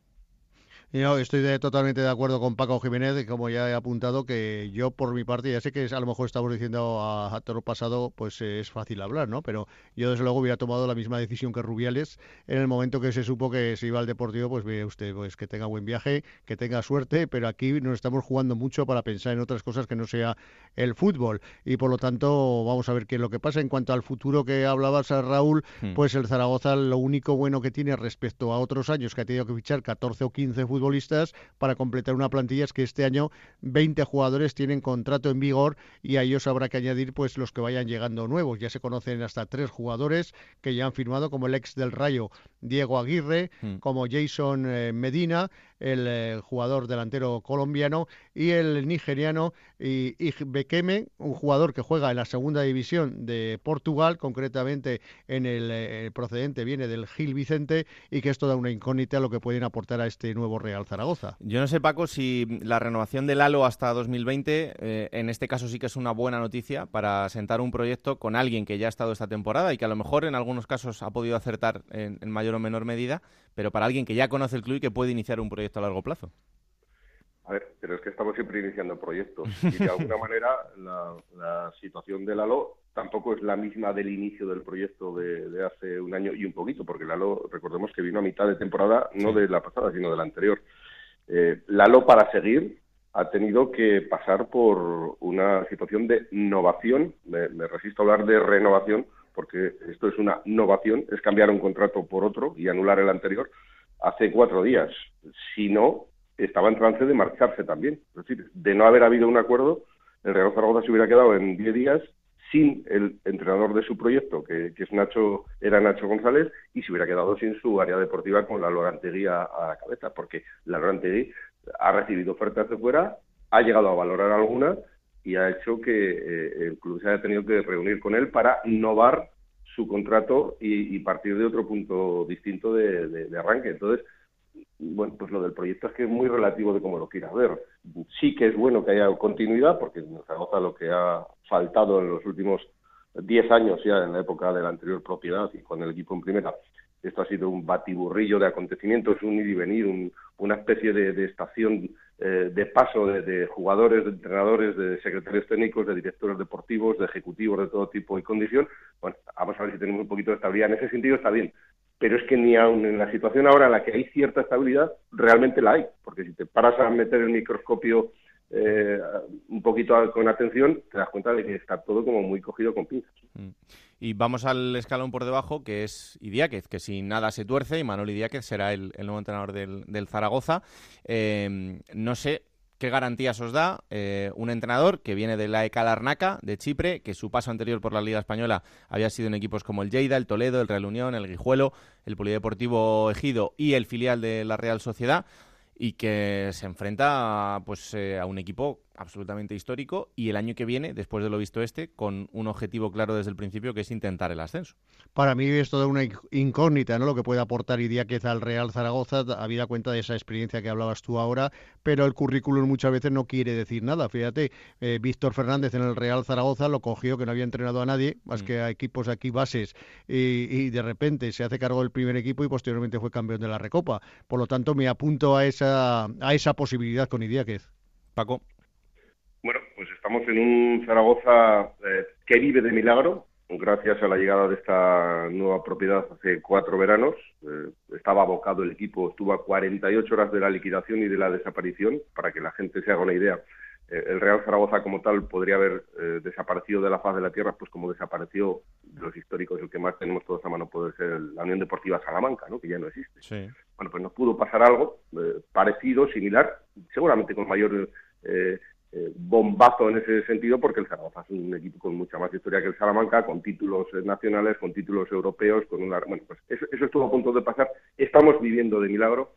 Yo estoy totalmente de acuerdo con Paco Jiménez, como ya he apuntado, que yo por mi parte, ya sé que a lo mejor estamos diciendo a, todo lo pasado, pues eh, es fácil hablar, ¿no? Pero yo desde luego hubiera tomado la misma decisión que Rubiales en el momento que se supo que se iba al Deportivo, pues ve usted, pues que tenga buen viaje, que tenga suerte, pero aquí nos estamos jugando mucho para pensar en otras cosas que no sea el fútbol y por lo tanto vamos a ver qué es lo que pasa. En cuanto al futuro que hablabas, Raúl, hmm. pues el Zaragoza lo único bueno que tiene respecto a otros años que ha tenido que fichar 14 o 15 fútbol futbolistas para completar una plantilla. Es que este año 20 jugadores tienen contrato en vigor y a ellos habrá que añadir pues los que vayan llegando nuevos. Ya se conocen hasta tres jugadores que ya han firmado, como el ex del Rayo Diego Aguirre, hmm. como Jason eh, Medina, el eh, jugador delantero colombiano, y el nigeriano Bekeme, un jugador que juega en la segunda división de Portugal, concretamente en el, eh, procedente viene del Gil Vicente, y que esto da una incógnita a lo que pueden aportar a este nuevo Real Zaragoza. Yo no sé, Paco, si la renovación del Halo hasta 2020, en este caso sí que es una buena noticia para sentar un proyecto con alguien que ya ha estado esta temporada y que a lo mejor en algunos casos ha podido acertar en mayor o menor medida, pero para alguien que ya conoce el club y que puede iniciar un proyecto a largo plazo. A ver, pero es que estamos siempre iniciando proyectos y de alguna manera la, situación del ALO tampoco es la misma del inicio del proyecto de, hace un año y un poquito, porque el ALO, recordemos que vino a mitad de temporada, no de la pasada, sino de la anterior. Eh, Lalo, para seguir, ha tenido que pasar por una situación de innovación, me, me resisto a hablar de renovación, porque esto es una innovación, es cambiar un contrato por otro y anular el anterior, hace cuatro días. Si no, estaba en trance de marcharse también. Es decir, de no haber habido un acuerdo, el Real Zaragoza se hubiera quedado en diez días sin el entrenador de su proyecto, que, es Nacho, era Nacho González, y se hubiera quedado sin su área deportiva con la Lorantegui a, la cabeza, porque la Lorantegui ha recibido ofertas de fuera, ha llegado a valorar alguna y ha hecho que eh, el club se haya tenido que reunir con él para innovar su contrato y, partir de otro punto distinto de, arranque. Entonces, bueno, pues lo del proyecto es que es muy relativo de cómo lo quieras ver. Sí que es bueno que haya continuidad, porque en Zaragoza lo que ha faltado en los últimos 10 años ya en la época de la anterior propiedad y con el equipo en primera, esto ha sido un batiburrillo de acontecimientos, un ir y venir, una especie de estación eh, de paso de, jugadores, de entrenadores, de secretarios técnicos, de directores deportivos, de ejecutivos de todo tipo y condición. Bueno, vamos a ver si tenemos un poquito de estabilidad. En ese sentido está bien. Pero es que ni aun en la situación ahora en la que hay cierta estabilidad, realmente la hay. Porque si te paras a meter el microscopio eh, un poquito con atención, te das cuenta de que está todo como muy cogido con pinzas. Mm. Y vamos al escalón por debajo, que es Idiáquez, que si nada se tuerce, y Manuel Idiáquez será el, nuevo entrenador del, Zaragoza. Em, no sé qué garantías os da eh, un entrenador que viene de la ECA Larnaca, de Chipre, que su paso anterior por la Liga Española había sido en equipos como el Lleida, el Toledo, el Real Unión, el Guijuelo, el Polideportivo Ejido y el filial de la Real Sociedad y que se enfrenta pues, eh, a un equipo absolutamente histórico y el año que viene, después de lo visto este, con un objetivo claro desde el principio que es intentar el ascenso. Para mí es toda una incógnita, ¿no? Lo que puede aportar Idiáquez al Real Zaragoza, habida cuenta de esa experiencia que hablabas tú ahora, pero el currículum muchas veces no quiere decir nada. Fíjate, eh, Víctor Fernández en el Real Zaragoza lo cogió que no había entrenado a nadie, más mm. que a equipos aquí bases, y, de repente se hace cargo del primer equipo y posteriormente fue campeón de la Recopa. Por lo tanto, me apunto a esa, a esa posibilidad con Idiáquez. Paco. Bueno, pues estamos en un Zaragoza eh, que vive de milagro, gracias a la llegada de esta nueva propiedad hace cuatro veranos. Eh, estaba abocado el equipo, estuvo a 48 horas de la liquidación y de la desaparición, para que la gente se haga una idea. Eh, el Real Zaragoza como tal podría haber desaparecido de la faz de la tierra, pues como desapareció de los históricos, el que más tenemos todos a mano puede ser la Unión Deportiva Salamanca, ¿no? que ya no existe. Bueno, pues nos pudo pasar algo parecido, similar, seguramente con mayor eh, bombazo en ese sentido porque el Zaragoza es un equipo con mucha más historia que el Salamanca, con títulos eh, nacionales, con títulos europeos, con una... Bueno, pues eso, estuvo a punto de pasar. Estamos viviendo de milagro.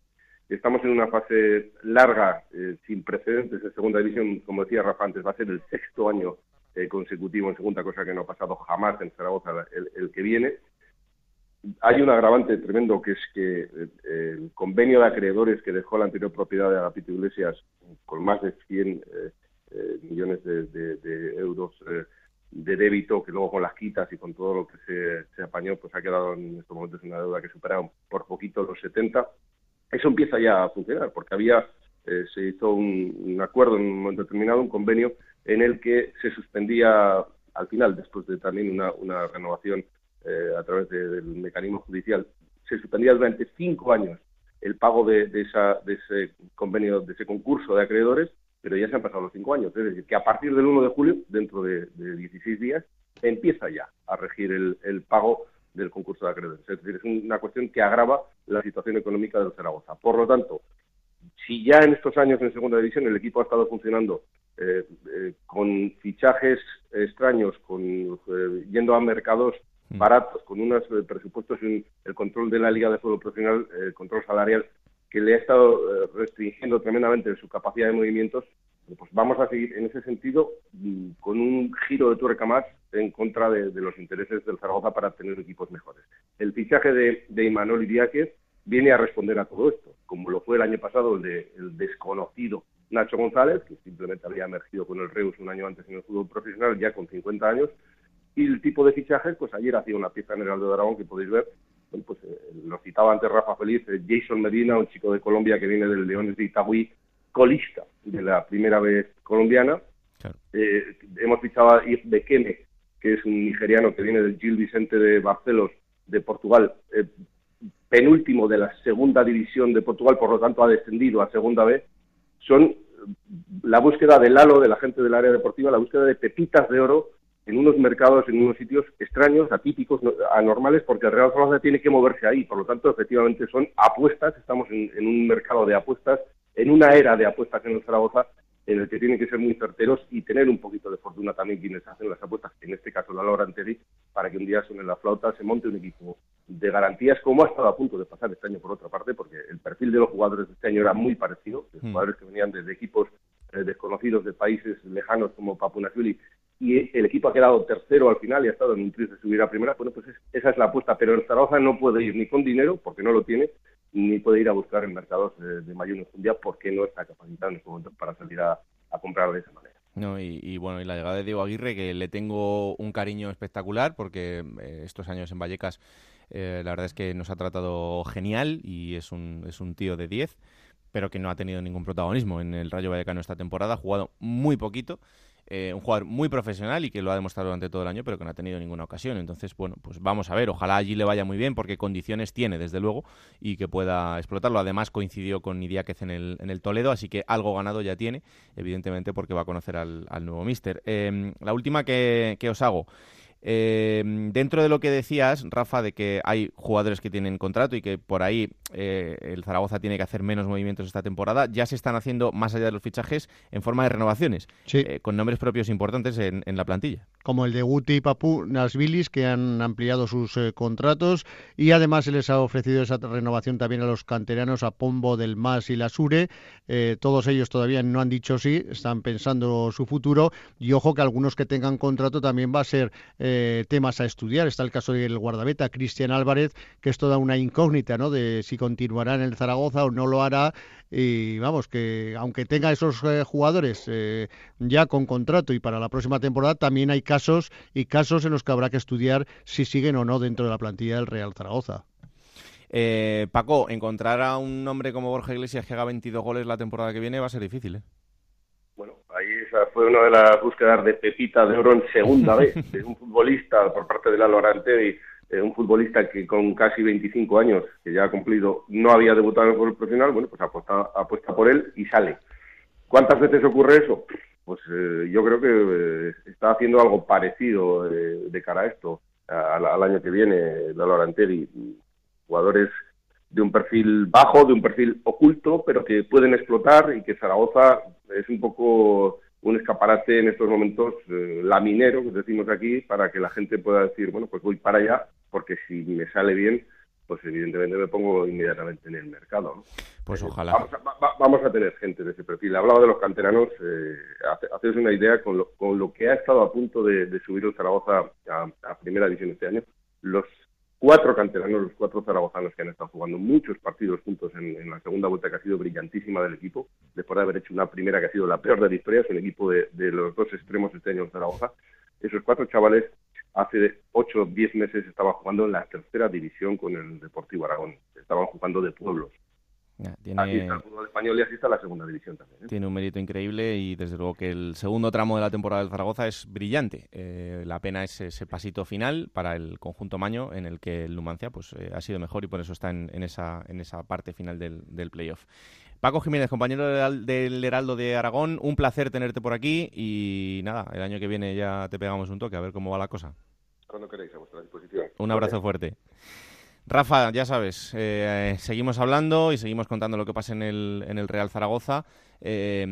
Estamos en una fase larga, eh, sin precedentes en segunda división, como decía Rafa antes, va a ser el sexto año consecutivo en segunda, cosa que no ha pasado jamás en Zaragoza el, que viene. Hay un agravante tremendo que es que el convenio de acreedores que dejó la anterior propiedad de Agapito Iglesias con más de 100 eh, millones de, euros eh, de débito, que luego con las quitas y con todo lo que se, apañó, pues ha quedado en estos momentos una deuda que supera por poquito los 70. Eso empieza ya a funcionar, porque había eh, se hizo un, acuerdo en un momento determinado, un convenio en el que se suspendía al final, después de también una, renovación a través del mecanismo judicial, se suspendía durante cinco años el pago de, esa, de ese convenio, de ese concurso de acreedores, pero ya se han pasado los cinco años. Es decir, que a partir del 1 de julio, dentro de, 16 días, empieza ya a regir el, pago del concurso de acreedores. Es decir, es una cuestión que agrava la situación económica del Zaragoza. Por lo tanto, si ya en estos años en segunda división el equipo ha estado funcionando eh, eh, con fichajes extraños, con eh, yendo a mercados mm. baratos, con unos presupuestos y el control de la liga de fútbol profesional, el control salarial que le ha estado eh, restringiendo tremendamente su capacidad de movimientos, pues vamos a seguir en ese sentido mm, con un giro de tuerca más en contra de, los intereses del Zaragoza para tener equipos mejores. El fichaje de, de Imanol Idiáquez viene a responder a todo esto, como lo fue el año pasado el, de, el desconocido Nacho González, que simplemente había emergido con el Reus un año antes en el fútbol profesional, ya con 50 años, y el tipo de fichajes, pues ayer hacía una pieza en el de Dragón que podéis ver, pues eh, lo citaba antes Rafa Feliz, eh, Jason Medina, un chico de Colombia que viene del Leones de Itagüí, colista de la primera vez colombiana. Eh, hemos fichado a Yves Bekeme, que es un nigeriano que viene del Gil Vicente de Barcelos, de Portugal, penúltimo de la segunda división de Portugal, por lo tanto ha descendido a segunda vez. Son la búsqueda del halo de la gente del área deportiva, la búsqueda de pepitas de oro en unos mercados, en unos sitios extraños, atípicos, anormales, porque el Real Zaragoza tiene que moverse ahí. Por lo tanto, efectivamente son apuestas, estamos en, en un mercado de apuestas, en una era de apuestas en el Zaragoza, en el que tienen que ser muy certeros y tener un poquito de fortuna también quienes hacen las apuestas, en este caso la Laura Anteri, para que un día suene la flauta, se monte un equipo de garantías, como ha estado a punto de pasar este año por otra parte, porque el perfil de los jugadores de este año era muy parecido, los hmm. jugadores que venían desde equipos eh, desconocidos de países lejanos como Papunasuli y el equipo ha quedado tercero al final y ha estado en un triste de subir a primera, bueno, pues esa es la apuesta, pero el Zaragoza no puede ir ni con dinero, porque no lo tiene, ni puede ir a buscar en mercados de, de mayor enjundia porque no está capacitado en este momento para salir a, comprar de esa manera. No, y, bueno, y la llegada de Diego Aguirre, que le tengo un cariño espectacular porque eh, estos años en Vallecas eh, la verdad es que nos ha tratado genial y es un, es un tío de 10, pero que no ha tenido ningún protagonismo en el Rayo Vallecano esta temporada, ha jugado muy poquito eh, un jugador muy profesional y que lo ha demostrado durante todo el año, pero que no ha tenido ninguna ocasión. Entonces, bueno, pues vamos a ver. Ojalá allí le vaya muy bien, porque condiciones tiene, desde luego, y que pueda explotarlo. Además, coincidió con Idiáquez en el, en el Toledo, así que algo ganado ya tiene, evidentemente, porque va a conocer al, nuevo míster. Em, la última que, que os hago. Eh, dentro de lo que decías, Rafa, de que hay jugadores que tienen contrato y que por ahí eh, el Zaragoza tiene que hacer menos movimientos esta temporada, ya se están haciendo más allá de los fichajes en forma de renovaciones, eh, con nombres propios importantes en, la plantilla. Como el de Guti y Papu Nasvilis, que han ampliado sus eh, contratos y además se les ha ofrecido esa renovación también a los canteranos, a Pombo del Mas y la Sure. todos ellos todavía no han dicho sí, están pensando su futuro y ojo que algunos que tengan contrato también va a ser temas a estudiar. Está el caso del guardabeta Cristian Álvarez, que es toda una incógnita, ¿no? De si continuará en el Zaragoza o no lo hará. Y vamos, que aunque tenga esos eh, jugadores eh, ya con contrato y para la próxima temporada, también hay casos y casos en los que habrá que estudiar si siguen o no dentro de la plantilla del Real Zaragoza. Eh, Paco, encontrar a un hombre como Borja Iglesias que haga 22 goles la temporada que viene va a ser difícil, ¿eh? Ahí esa fue una de las búsquedas de Pepita de Oro en segunda vez, de un futbolista por parte de la y eh, un futbolista que con casi 25 años, que ya ha cumplido, no había debutado en el fútbol profesional, bueno, pues apuesta, apuesta por él y sale. ¿Cuántas veces ocurre eso? Pues eh, yo creo que eh, está haciendo algo parecido de cara a esto, al año que viene, la Loranteri. Jugadores de un perfil bajo, de un perfil oculto, pero que pueden explotar y que Zaragoza es un poco un escaparate en estos momentos laminero, que decimos aquí, para que la gente pueda decir, bueno, pues voy para allá porque si me sale bien, pues evidentemente me pongo inmediatamente en el mercado. Pues eh, ojalá. Vamos a, tener gente de ese perfil. Hablaba de los canteranos, eh, haceros una idea con lo, con lo que ha estado a punto de, subir el Zaragoza a, primera división este año. Los cuatro canteranos, los cuatro zaragozanos que han estado jugando muchos partidos juntos en, la segunda vuelta que ha sido brillantísima del equipo, después de haber hecho una primera que ha sido la peor de la historia, es equipo de, los dos extremos este año en Zaragoza. Esos cuatro chavales hace 8 o 10 meses estaba jugando en la tercera división con el Deportivo Aragón. Estaban jugando de pueblos. Tiene... Aquí está el fútbol español y así está la segunda división también. ¿eh? Tiene un mérito increíble y desde luego que el segundo tramo de la temporada del Zaragoza es brillante. Eh, la pena es ese pasito final para el conjunto Maño en el que el Numancia pues, eh, ha sido mejor y por eso está en, esa, en esa parte final del, del playoff. Paco Jiménez, compañero del Heraldo de Aragón, un placer tenerte por aquí y nada, el año que viene ya te pegamos un toque a ver cómo va la cosa. Cuando queréis, a vuestra disposición. Un abrazo fuerte. Rafa, ya sabes, eh, seguimos hablando y seguimos contando lo que pasa en el, en el Real Zaragoza. Eh,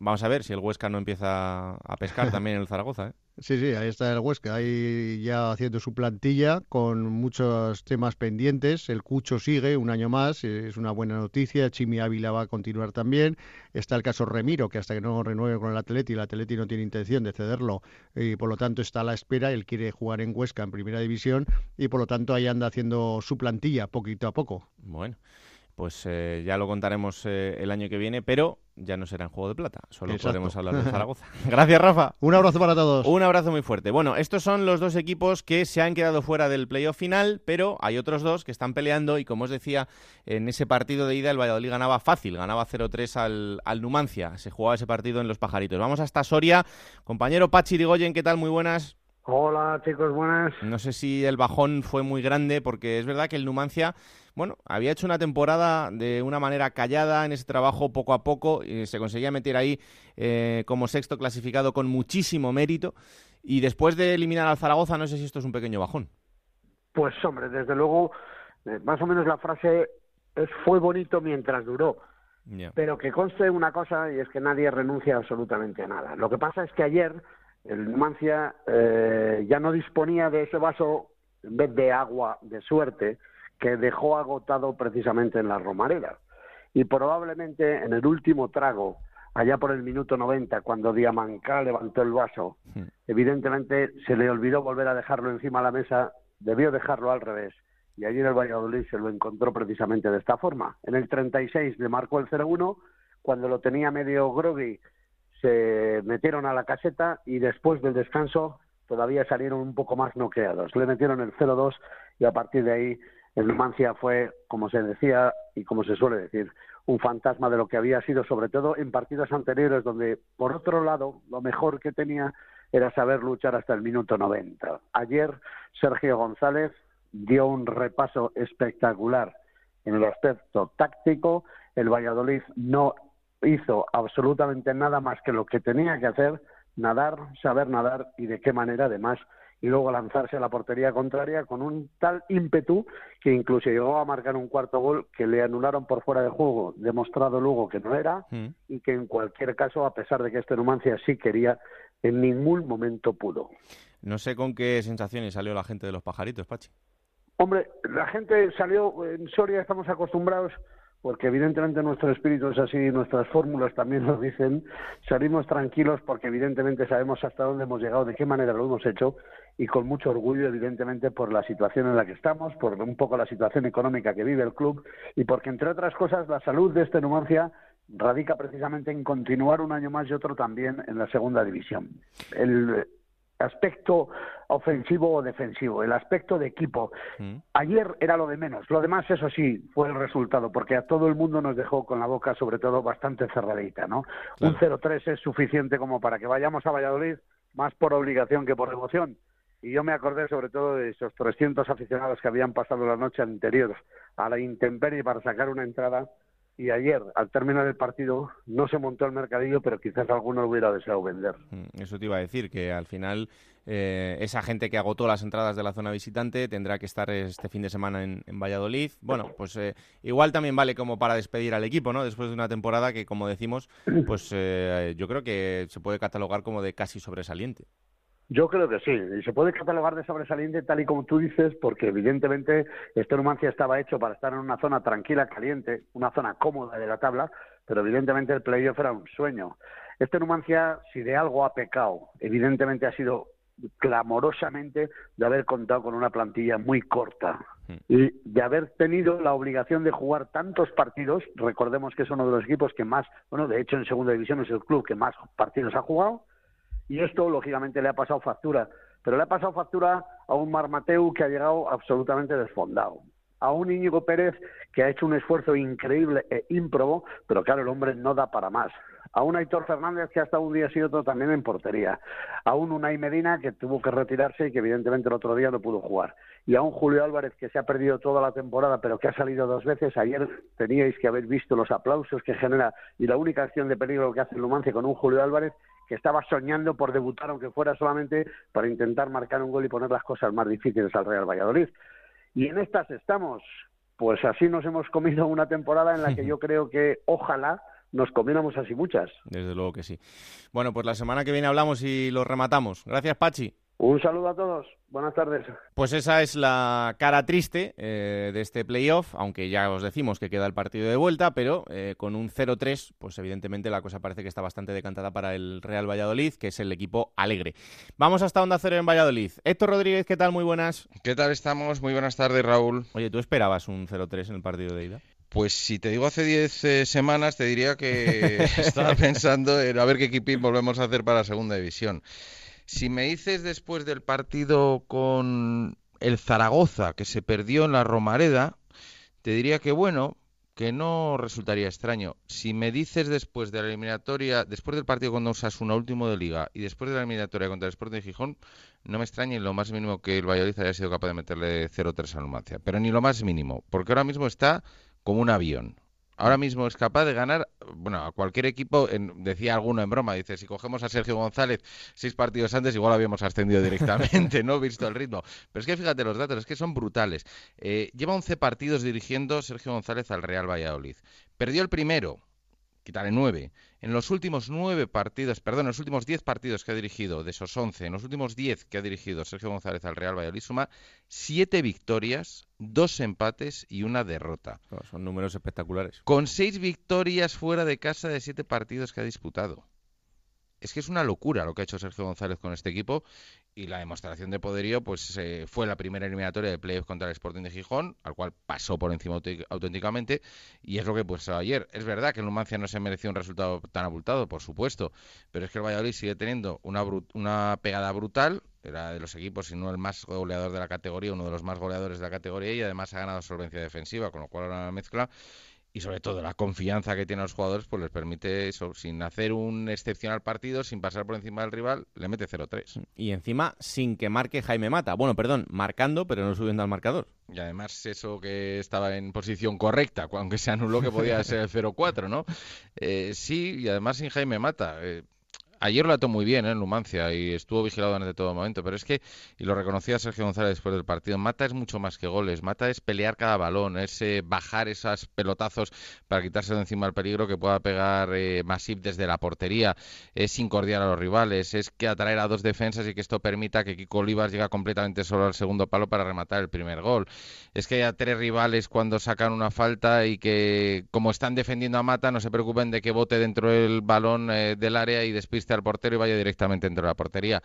vamos a ver si el Huesca no empieza a pescar también en el Zaragoza. ¿eh? Sí, sí, ahí está el Huesca, ahí ya haciendo su plantilla con muchos temas pendientes. El Cucho sigue un año más, es una buena noticia. Chimi Ávila va a continuar también. Está el caso Remiro, que hasta que no renueve con el Atleti, el Atleti no tiene intención de cederlo y por lo tanto está a la espera. Él quiere jugar en Huesca en primera división y por lo tanto ahí anda haciendo su plantilla poquito a poco. Bueno pues eh, ya lo contaremos eh, el año que viene, pero ya no será en Juego de Plata, solo podremos hablar de Zaragoza. Gracias, Rafa. Un abrazo para todos. Un abrazo muy fuerte. Bueno, estos son los dos equipos que se han quedado fuera del playoff final, pero hay otros dos que están peleando y como os decía, en ese partido de ida el Valladolid ganaba fácil, ganaba 0-3 al, al, Numancia, se jugaba ese partido en Los Pajaritos. Vamos hasta Soria. Compañero Pachi Rigoyen, ¿qué tal? Muy buenas. Hola chicos, buenas. No sé si el bajón fue muy grande porque es verdad que el Numancia, bueno, había hecho una temporada de una manera callada en ese trabajo poco a poco y se conseguía meter ahí eh, como sexto clasificado con muchísimo mérito y después de eliminar al Zaragoza no sé si esto es un pequeño bajón. Pues hombre, desde luego, eh, más o menos la frase es fue bonito mientras duró. Pero que conste una cosa y es que nadie renuncia absolutamente a nada. Lo que pasa es que ayer el Numancia eh, ya no disponía de ese vaso en vez de agua de suerte que dejó agotado precisamente en la Romareda. Y probablemente en el último trago, allá por el minuto 90, cuando Diamancá levantó el vaso, hmm. evidentemente se le olvidó volver a dejarlo encima de la mesa, debió dejarlo al revés. Y allí en el Valladolid se lo encontró precisamente de esta forma. En el 36 le marcó el 0-1, cuando lo tenía medio groggy se metieron a la caseta y después del descanso todavía salieron un poco más noqueados. Le metieron el 0-2 y a partir de ahí el Numancia fue, como se decía y como se suele decir, un fantasma de lo que había sido, sobre todo en partidos anteriores, donde, por otro lado, lo mejor que tenía era saber luchar hasta el minuto 90. Ayer, Sergio González dio un repaso espectacular en el aspecto táctico. El Valladolid no hizo absolutamente nada más que lo que tenía que hacer, nadar, saber nadar y de qué manera además, y luego lanzarse a la portería contraria con un tal ímpetu que incluso llegó a marcar un cuarto gol que le anularon por fuera de juego, demostrado luego que no era, mm. y que en cualquier caso, a pesar de que este Numancia sí quería, en ningún momento pudo. No sé con qué sensaciones salió la gente de los pajaritos, Pachi. Hombre, la gente salió, en Soria estamos acostumbrados porque evidentemente nuestro espíritu es así, nuestras fórmulas también lo dicen, salimos tranquilos porque evidentemente sabemos hasta dónde hemos llegado, de qué manera lo hemos hecho y con mucho orgullo evidentemente por la situación en la que estamos, por un poco la situación económica que vive el club y porque entre otras cosas la salud de este Numancia radica precisamente en continuar un año más y otro también en la segunda división. El, aspecto ofensivo o defensivo, el aspecto de equipo. Mm. Ayer era lo de menos. Lo demás, eso sí, fue el resultado, porque a todo el mundo nos dejó con la boca, sobre todo, bastante cerradita, ¿no? Un 0-3 es suficiente como para que vayamos a Valladolid, más por obligación que por emoción. Y yo me acordé sobre todo de esos 300 aficionados que habían pasado la noche anterior a la intemperie para sacar una entrada y ayer, al terminar el partido, no se montó el mercadillo, pero quizás alguno hubiera deseado vender. Mm, eso te iba a decir, que al final eh, esa gente que agotó las entradas de la zona visitante tendrá que estar este fin de semana en, Valladolid. Bueno, pues eh, igual también vale como para despedir al equipo, ¿no? Después de una temporada que, como decimos, pues eh, yo creo que se puede catalogar como de casi sobresaliente. Yo creo que sí, y se puede catalogar de sobresaliente tal y como tú dices, porque evidentemente este Numancia estaba hecho para estar en una zona tranquila, caliente, una zona cómoda de la tabla, pero evidentemente el playoff era un sueño. Este Numancia, si de algo ha pecado, evidentemente ha sido clamorosamente de haber contado con una plantilla muy corta hmm. y de haber tenido la obligación de jugar tantos partidos. Recordemos que es uno de los equipos que más, bueno, de hecho en segunda división es el club que más partidos ha jugado y esto, lógicamente, le ha pasado factura. Pero le ha pasado factura a un Marmateu que ha llegado absolutamente desfondado. A un Íñigo Pérez que ha hecho un esfuerzo increíble e ímprobo, pero claro, el hombre no da para más. A un Aitor Fernández que ha estado un día y otro también en portería. A un Unai Medina que tuvo que retirarse y que evidentemente el otro día no pudo jugar. Y a un Julio Álvarez que se ha perdido toda la temporada pero que ha salido dos veces. Ayer teníais que haber visto los aplausos que genera y la única acción de peligro que hace el Numancia con un Julio Álvarez que estaba soñando por debutar, aunque fuera solamente para intentar marcar un gol y poner las cosas más difíciles al Real Valladolid. Y en estas estamos. Pues así nos hemos comido una temporada en la que yo creo que ojalá nos comiéramos así muchas. Desde luego que sí. Bueno, pues la semana que viene hablamos y lo rematamos. Gracias, Pachi. Un saludo a todos. Buenas tardes. Pues esa es la cara triste eh, de este playoff, aunque ya os decimos que queda el partido de vuelta, pero eh, con un 0-3, pues evidentemente la cosa parece que está bastante decantada para el Real Valladolid, que es el equipo alegre. Vamos hasta Onda Cero en Valladolid. Héctor Rodríguez, ¿qué tal? Muy buenas. ¿Qué tal estamos? Muy buenas tardes, Raúl. Oye, ¿tú esperabas un 0-3 en el partido de ida? Pues si te digo hace 10 eh, semanas, te diría que estaba pensando en a ver qué equipín volvemos a hacer para la segunda división. Si me dices después del partido con el Zaragoza, que se perdió en la Romareda, te diría que bueno, que no resultaría extraño. Si me dices después de la eliminatoria, después del partido con una último de liga, y después de la eliminatoria contra el Sporting de Gijón, no me extraña en lo más mínimo que el Valladolid haya sido capaz de meterle 0-3 a Numancia. Pero ni lo más mínimo, porque ahora mismo está como un avión ahora mismo es capaz de ganar, bueno, a cualquier equipo, decía alguno en broma, dice, si cogemos a Sergio González seis partidos antes, igual habíamos ascendido directamente, ¿no? Visto el ritmo. Pero es que fíjate los datos, es que son brutales. Eh, lleva 11 partidos dirigiendo Sergio González al Real Valladolid. Perdió el primero, quitarle nueve. En los últimos nueve partidos, perdón, en los últimos diez partidos que ha dirigido, de esos once, en los últimos diez que ha dirigido Sergio González al Real Valladolid, suma siete victorias, dos empates y una derrota. son números espectaculares. Con seis victorias fuera de casa de siete partidos que ha disputado es que es una locura lo que ha hecho Sergio González con este equipo y la demostración de poderío pues eh, fue la primera eliminatoria de playoff contra el Sporting de Gijón, al cual pasó por encima auténticamente y es lo que pues ayer. Es verdad que el Numancia no se mereció un resultado tan abultado, por supuesto, pero es que el Valladolid sigue teniendo una, una pegada brutal, era de los equipos, si no el más goleador de la categoría, uno de los más goleadores de la categoría y además ha ganado solvencia defensiva, con lo cual ahora la mezcla y sobre todo la confianza que tienen los jugadores pues les permite eso, sin hacer un excepcional partido, sin pasar por encima del rival, le mete 0-3. Y encima sin que marque Jaime Mata. Bueno, perdón, marcando, pero no subiendo al marcador. Y además eso que estaba en posición correcta, aunque se anuló que podía ser el 0-4, ¿no? Eh, sí, y además sin Jaime Mata. Eh, ayer lo ató muy bien ¿eh? en Numancia y estuvo vigilado durante todo momento, pero es que, y lo reconocía Sergio González después del partido, Mata es mucho más que goles, Mata es pelear cada balón, es eh, bajar esos pelotazos para quitarse de encima el peligro que pueda pegar eh, Masip desde la portería, es incordiar a los rivales, es que atraer a dos defensas y que esto permita que Kiko Olivas llegue completamente solo al segundo palo para rematar el primer gol. Es que haya tres rivales cuando sacan una falta y que como están defendiendo a Mata no se preocupen de que bote dentro del balón del área y despiste al portero y vaya directamente dentro de la portería.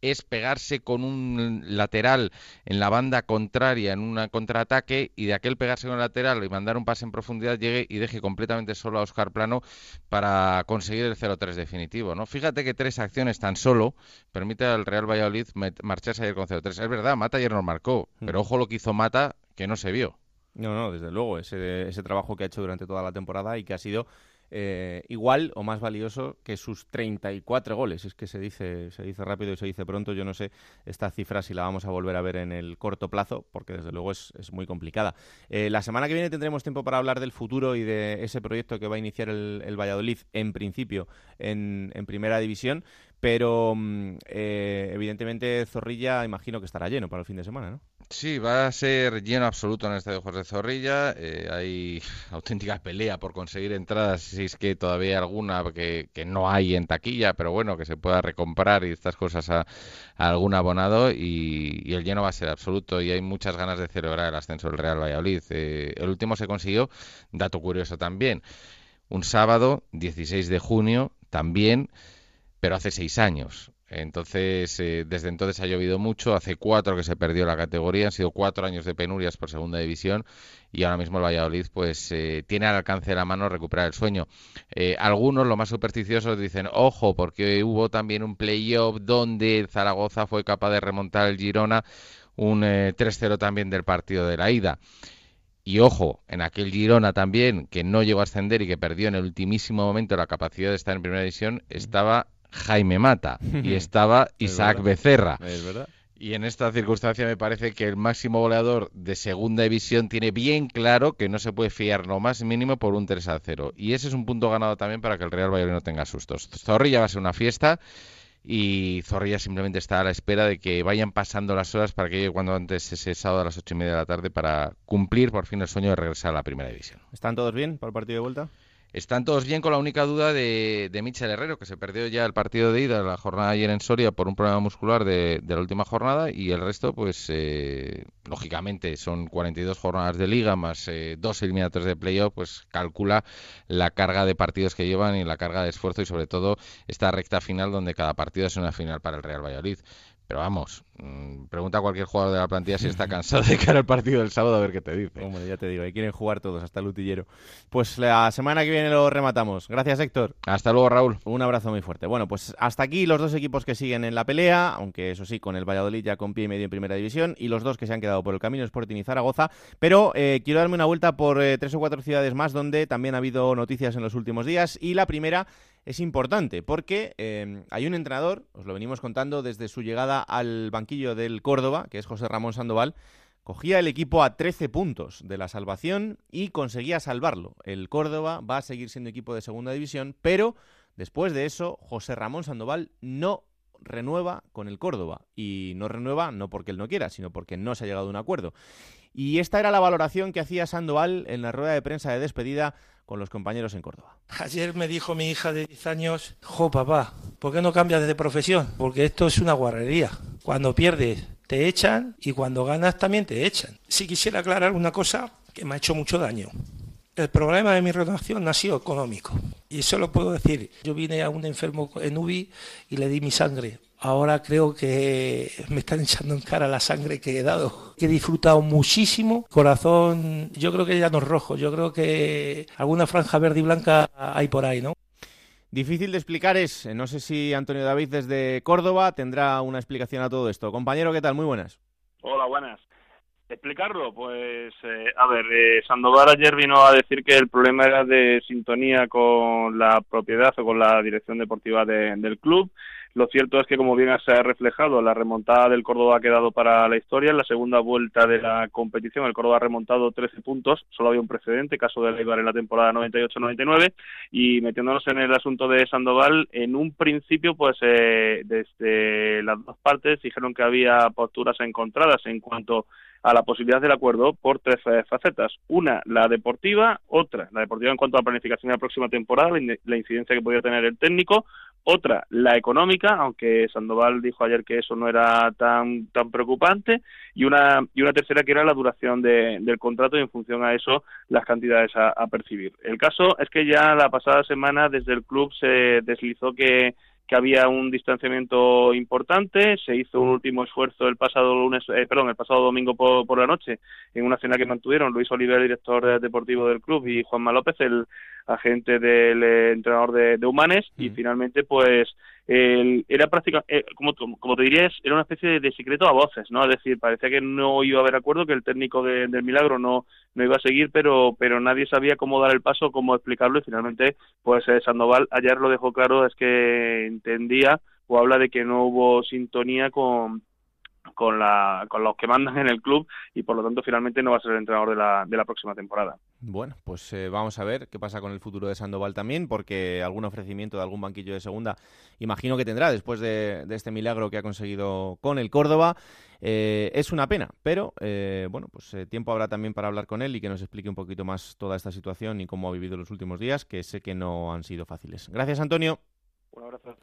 Es pegarse con un lateral en la banda contraria en un contraataque y de aquel pegarse con el lateral y mandar un pase en profundidad llegue y deje completamente solo a Oscar Plano para conseguir el 0-3 definitivo. ¿no? Fíjate que tres acciones tan solo permite al Real Valladolid marcharse ayer con 0-3. Es verdad, Mata ayer nos marcó, mm. pero ojo lo que hizo Mata que no se vio. No, no, desde luego, ese, ese trabajo que ha hecho durante toda la temporada y que ha sido eh, igual o más valioso que sus 34 goles. Es que se dice, se dice rápido y se dice pronto. Yo no sé esta cifra si la vamos a volver a ver en el corto plazo, porque desde luego es, muy complicada. Eh, la semana que viene tendremos tiempo para hablar del futuro y de ese proyecto que va a iniciar el, Valladolid, en principio, en, en primera división. Pero mm, eh, evidentemente Zorrilla imagino que estará lleno para el fin de semana, ¿no? Sí, va a ser lleno absoluto en el Estadio José Zorrilla. Eh, hay auténtica pelea por conseguir entradas, si es que todavía hay alguna que, no hay en taquilla, pero bueno, que se pueda recomprar y estas cosas a, algún abonado. Y, el lleno va a ser absoluto y hay muchas ganas de celebrar el ascenso del Real Valladolid. Eh, el último se consiguió, dato curioso también, un sábado, 16 de junio, también pero hace seis años. Entonces, eh, desde entonces ha llovido mucho. Hace cuatro que se perdió la categoría. Han sido cuatro años de penurias por segunda división. Y ahora mismo el Valladolid, pues, eh, tiene al alcance de la mano recuperar el sueño. Eh, algunos, lo más supersticiosos, dicen, ojo, porque hubo también un playoff donde Zaragoza fue capaz de remontar el Girona. Un 3-0 también del partido de la ida. Y ojo, en aquel Girona también, que no llegó a ascender y que perdió en el ultimísimo momento la capacidad de estar en primera división, estaba Jaime Mata y estaba Isaac Becerra. Y en esta circunstancia me parece que el máximo goleador de segunda división tiene bien claro que no se puede fiar lo más mínimo por un 3 a 0. Y ese es un punto ganado también para que el Real Valladolid no tenga sustos. Zorrilla va a ser una fiesta y Zorrilla simplemente está a la espera de que vayan pasando las horas para que llegue cuando antes ese sábado a las ocho y media de la tarde para cumplir por fin el sueño de regresar a la primera división. ¿Están todos bien para el partido de vuelta? Están todos bien con la única duda de, de Michel Herrero, que se perdió ya el partido de ida, la jornada ayer en Soria, por un problema muscular de, la última jornada, y el resto, pues, eh, lógicamente, son 42 jornadas de liga más eh, dos eliminatorios de playoff, pues calcula la carga de partidos que llevan y la carga de esfuerzo y, sobre todo, esta recta final donde cada partido es una final para el Real Valladolid Pero vamos, mm, pregunta a cualquier jugador de la plantilla si está cansado de cara al partido del sábado a ver qué te dice. Hombre, ya te digo, ahí quieren jugar todos, hasta el utillero. Pues la semana que viene lo rematamos. Gracias, Héctor. Hasta luego, Raúl. Un abrazo muy fuerte. Bueno, pues hasta aquí los dos equipos que siguen en la pelea, aunque eso sí, con el Valladolid ya con pie y medio en primera división, y los dos que se han quedado por el camino, Sporting y Zaragoza. Pero eh, quiero darme una vuelta por eh, tres o cuatro ciudades más donde también ha habido noticias en los últimos días. Y la primera es importante porque eh, hay un entrenador, os lo venimos contando desde su llegada al banquillo del Córdoba, que es José Ramón Sandoval, cogía el equipo a 13 puntos de la salvación y conseguía salvarlo. El Córdoba va a seguir siendo equipo de segunda división, pero después de eso, José Ramón Sandoval no renueva con el Córdoba. Y no renueva no porque él no quiera, sino porque no se ha llegado a un acuerdo. Y esta era la valoración que hacía Sandoval en la rueda de prensa de despedida con los compañeros en Córdoba. Ayer me dijo mi hija de 10 años, jo papá, ¿por qué no cambias de profesión? Porque esto es una guarrería. Cuando pierdes te echan y cuando ganas también te echan. Si quisiera aclarar una cosa que me ha hecho mucho daño. El problema de mi relación ha sido económico. Y eso lo puedo decir. Yo vine a un enfermo en UBI y le di mi sangre. Ahora creo que me están echando en cara la sangre que he dado. Que he disfrutado muchísimo. Corazón, yo creo que ya no es rojo. Yo creo que alguna franja verde y blanca hay por ahí, ¿no? Difícil de explicar es, eh, no sé si Antonio David desde Córdoba tendrá una explicación a todo esto. Compañero, ¿qué tal? Muy buenas. Hola, buenas. Explicarlo, pues, eh, a ver, eh, Sandoval ayer vino a decir que el problema era de sintonía con la propiedad o con la dirección deportiva del club. Lo cierto es que, como bien se ha reflejado, la remontada del Córdoba ha quedado para la historia. En la segunda vuelta de la competición, el Córdoba ha remontado 13 puntos. Solo había un precedente, caso de Leibar en la temporada 98-99. Y metiéndonos en el asunto de Sandoval, en un principio, pues eh, desde las dos partes dijeron que había posturas encontradas en cuanto a la posibilidad del acuerdo por tres facetas. Una, la deportiva, otra, la deportiva en cuanto a la planificación de la próxima temporada, la incidencia que podía tener el técnico, otra, la económica, aunque Sandoval dijo ayer que eso no era tan, tan preocupante, y una, y una tercera que era la duración del contrato y en función a eso las cantidades a percibir. El caso es que ya la pasada semana desde el club se deslizó que que había un distanciamiento importante, se hizo un último esfuerzo el pasado lunes, eh, perdón, el pasado domingo por, la noche en una cena que mantuvieron Luis Oliver, director deportivo del club, y Juanma López, el agente del eh, entrenador de, de Humanes, y finalmente pues era prácticamente, eh, como, como te dirías, era una especie de, secreto a voces, ¿no? Es decir, parecía que no iba a haber acuerdo, que el técnico del Milagro no, no iba a seguir, pero, pero nadie sabía cómo dar el paso, cómo explicarlo, y finalmente, pues eh, Sandoval ayer lo dejó claro, es que entendía o habla de que no hubo sintonía con con, la, con los que mandan en el club y por lo tanto finalmente no va a ser el entrenador de la, de la próxima temporada. Bueno, pues eh, vamos a ver qué pasa con el futuro de Sandoval también, porque algún ofrecimiento de algún banquillo de segunda imagino que tendrá después de, este milagro que ha conseguido con el Córdoba. Eh, es una pena, pero eh, bueno, pues tiempo habrá también para hablar con él y que nos explique un poquito más toda esta situación y cómo ha vivido los últimos días, que sé que no han sido fáciles. Gracias, Antonio.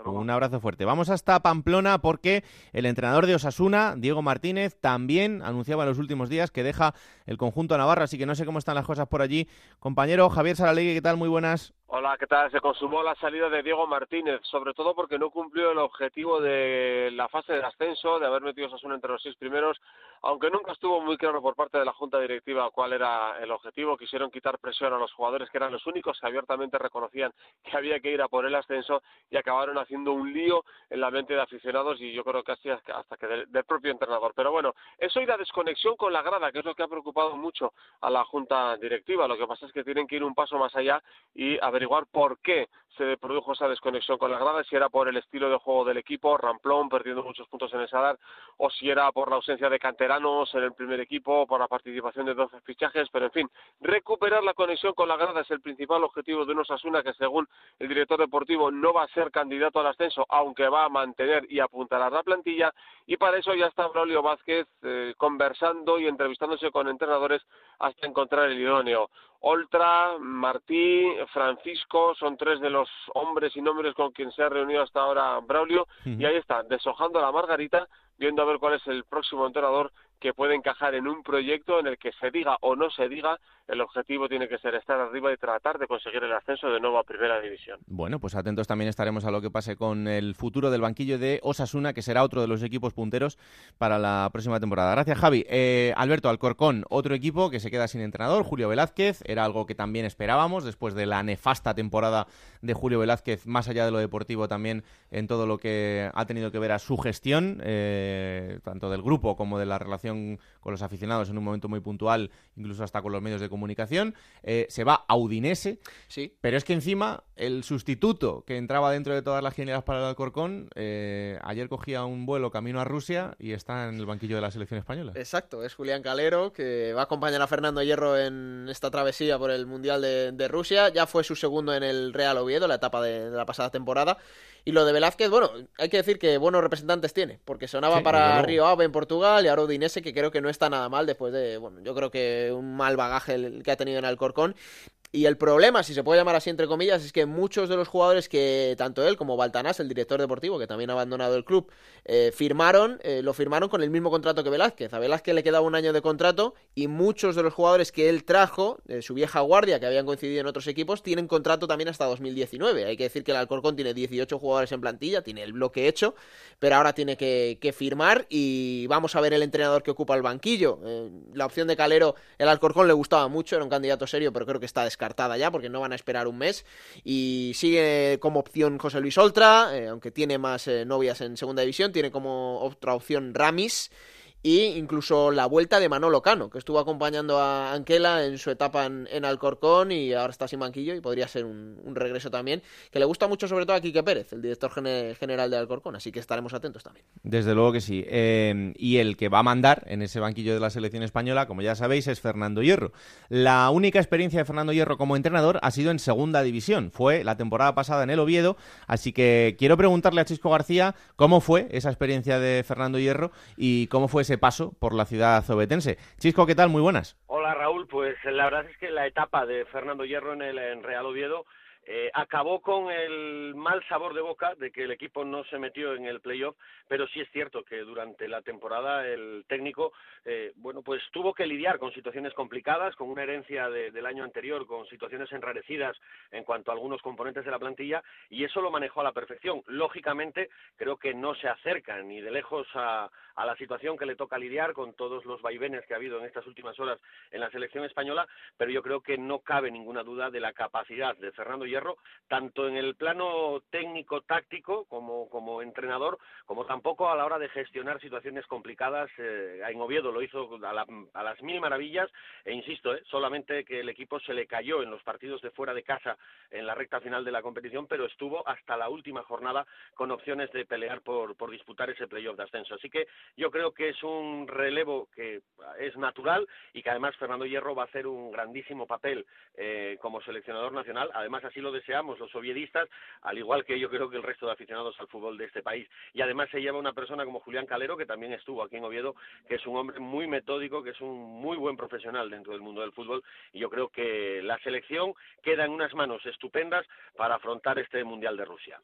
Un abrazo, fuerte. Vamos hasta Pamplona porque el entrenador de Osasuna, Diego Martínez, también anunciaba en los últimos días que deja el conjunto a Navarra, así que no sé cómo están las cosas por allí. Compañero Javier Saralegui, ¿qué tal? Muy buenas. Hola, ¿qué tal? Se consumó la salida de Diego Martínez, sobre todo porque no cumplió el objetivo de la fase de ascenso, de haber metido a Osasuna entre los seis primeros, aunque nunca estuvo muy claro por parte de la Junta Directiva cuál era el objetivo. Quisieron quitar presión a los jugadores, que eran los únicos que abiertamente reconocían que había que ir a por el ascenso, y acabaron haciendo un lío en la mente de aficionados y yo creo que así hasta que del, del propio entrenador. Pero bueno, eso y la desconexión con la grada, que es lo que ha preocupado mucho a la Junta Directiva. Lo que pasa es que tienen que ir un paso más allá y haber averiguar por qué se produjo esa desconexión con la grada, si era por el estilo de juego del equipo, Ramplón perdiendo muchos puntos en el Sadar, o si era por la ausencia de canteranos en el primer equipo, por la participación de 12 fichajes, pero en fin, recuperar la conexión con la grada es el principal objetivo de unos Asuna que según el director deportivo no va a ser candidato al ascenso, aunque va a mantener y apuntalar la plantilla, y para eso ya está Braulio Vázquez eh, conversando y entrevistándose con entrenadores hasta encontrar el idóneo. Oltra, Martí, Francisco, son tres de los hombres y nombres con quien se ha reunido hasta ahora Braulio, y ahí está, deshojando la margarita viendo a ver cuál es el próximo entrenador que puede encajar en un proyecto en el que se diga o no se diga, el objetivo tiene que ser estar arriba y tratar de conseguir el ascenso de nuevo a Primera División. Bueno, pues atentos también estaremos a lo que pase con el futuro del banquillo de Osasuna, que será otro de los equipos punteros para la próxima temporada. Gracias, Javi. Eh, Alberto Alcorcón, otro equipo que se queda sin entrenador, Julio Velázquez, era algo que también esperábamos después de la nefasta temporada de Julio Velázquez, más allá de lo deportivo también en todo lo que ha tenido que ver a su gestión, eh, tanto del grupo como de la relación con los aficionados en un momento muy puntual, incluso hasta con los medios de comunicación. Eh, se va a Udinese, sí. pero es que encima el sustituto que entraba dentro de todas las generas para el Alcorcón, eh, ayer cogía un vuelo camino a Rusia y está en el banquillo de la selección española. Exacto, es Julián Calero, que va a acompañar a Fernando Hierro en esta travesía por el Mundial de, Rusia. Ya fue su segundo en el Real Oviedo, la etapa de la pasada temporada. Y lo de Velázquez, bueno, hay que decir que buenos representantes tiene, porque sonaba para Río Ave en Portugal y ahora Udinese, que creo que no está nada mal después de, bueno, yo creo que un mal bagaje el que ha tenido en Alcorcón. Y el problema, si se puede llamar así entre comillas, es que muchos de los jugadores que tanto él como Baltanás, el director deportivo, que también ha abandonado el club, eh, firmaron, eh, lo firmaron con el mismo contrato que Velázquez. A Velázquez le quedaba un año de contrato y muchos de los jugadores que él trajo, de su vieja guardia, que habían coincidido en otros equipos, tienen contrato también hasta 2019. Hay que decir que el Alcorcón tiene 18 jugadores en plantilla, tiene el bloque hecho, pero ahora tiene que, firmar y vamos a ver el entrenador que ocupa el banquillo. Eh, la opción de Calero, el Alcorcón le gustaba mucho, era un candidato serio, pero creo que está descartado descartada ya porque no van a esperar un mes. Y sigue como opción José Luis Oltra, eh, aunque tiene más eh, novias en segunda división, tiene como otra opción Ramis y incluso la vuelta de Manolo Cano, que estuvo acompañando a Anquela en su etapa en, Alcorcón y ahora está sin banquillo y podría ser un, regreso también, que le gusta mucho sobre todo a Quique Pérez, el director general de Alcorcón, así que estaremos atentos también. Desde luego que sí. Eh, y el que va a mandar en ese banquillo de la selección española, como ya sabéis, es Fernando Hierro. La única experiencia de Fernando Hierro como entrenador ha sido en segunda división, fue la temporada pasada en el Oviedo, así que quiero preguntarle a Chisco García cómo fue esa experiencia de Fernando Hierro y cómo fue ese paso por la ciudad zobetense. Chisco, ¿qué tal? Muy buenas. Hola Raúl, pues la verdad es que la etapa de Fernando Hierro en el en Real Oviedo eh, acabó con el mal sabor de boca de que el equipo no se metió en el playoff, pero sí es cierto que durante la temporada el técnico, eh, bueno, pues tuvo que lidiar con situaciones complicadas, con una herencia del año anterior, con situaciones enrarecidas en cuanto a algunos componentes de la plantilla, y eso lo manejó a la perfección. Lógicamente, creo que no se acerca ni de lejos a, a la situación que le toca lidiar con todos los vaivenes que ha habido en estas últimas horas en la selección española, pero yo creo que no cabe ninguna duda de la capacidad de Fernando Hierro, tanto en el plano técnico-táctico como, como entrenador, como tampoco a la hora de gestionar situaciones complicadas. Eh, en Oviedo lo hizo a, las mil maravillas, e insisto, eh, solamente que el equipo se le cayó en los partidos de fuera de casa en la recta final de la competición, pero estuvo hasta la última jornada con opciones de pelear por, por disputar ese playoff de ascenso. Así que yo creo que es un relevo que es natural y que además Fernando Hierro va a hacer un grandísimo papel eh, como seleccionador nacional. Además, así lo deseamos los soviedistas, al igual que yo creo que el resto de aficionados al fútbol de este país. Y además se lleva una persona como Julián Calero, que también estuvo aquí en Oviedo, que es un hombre muy metódico, que es un muy buen profesional dentro del mundo del fútbol. Y yo creo que la selección queda en unas manos estupendas para afrontar este Mundial de Rusia.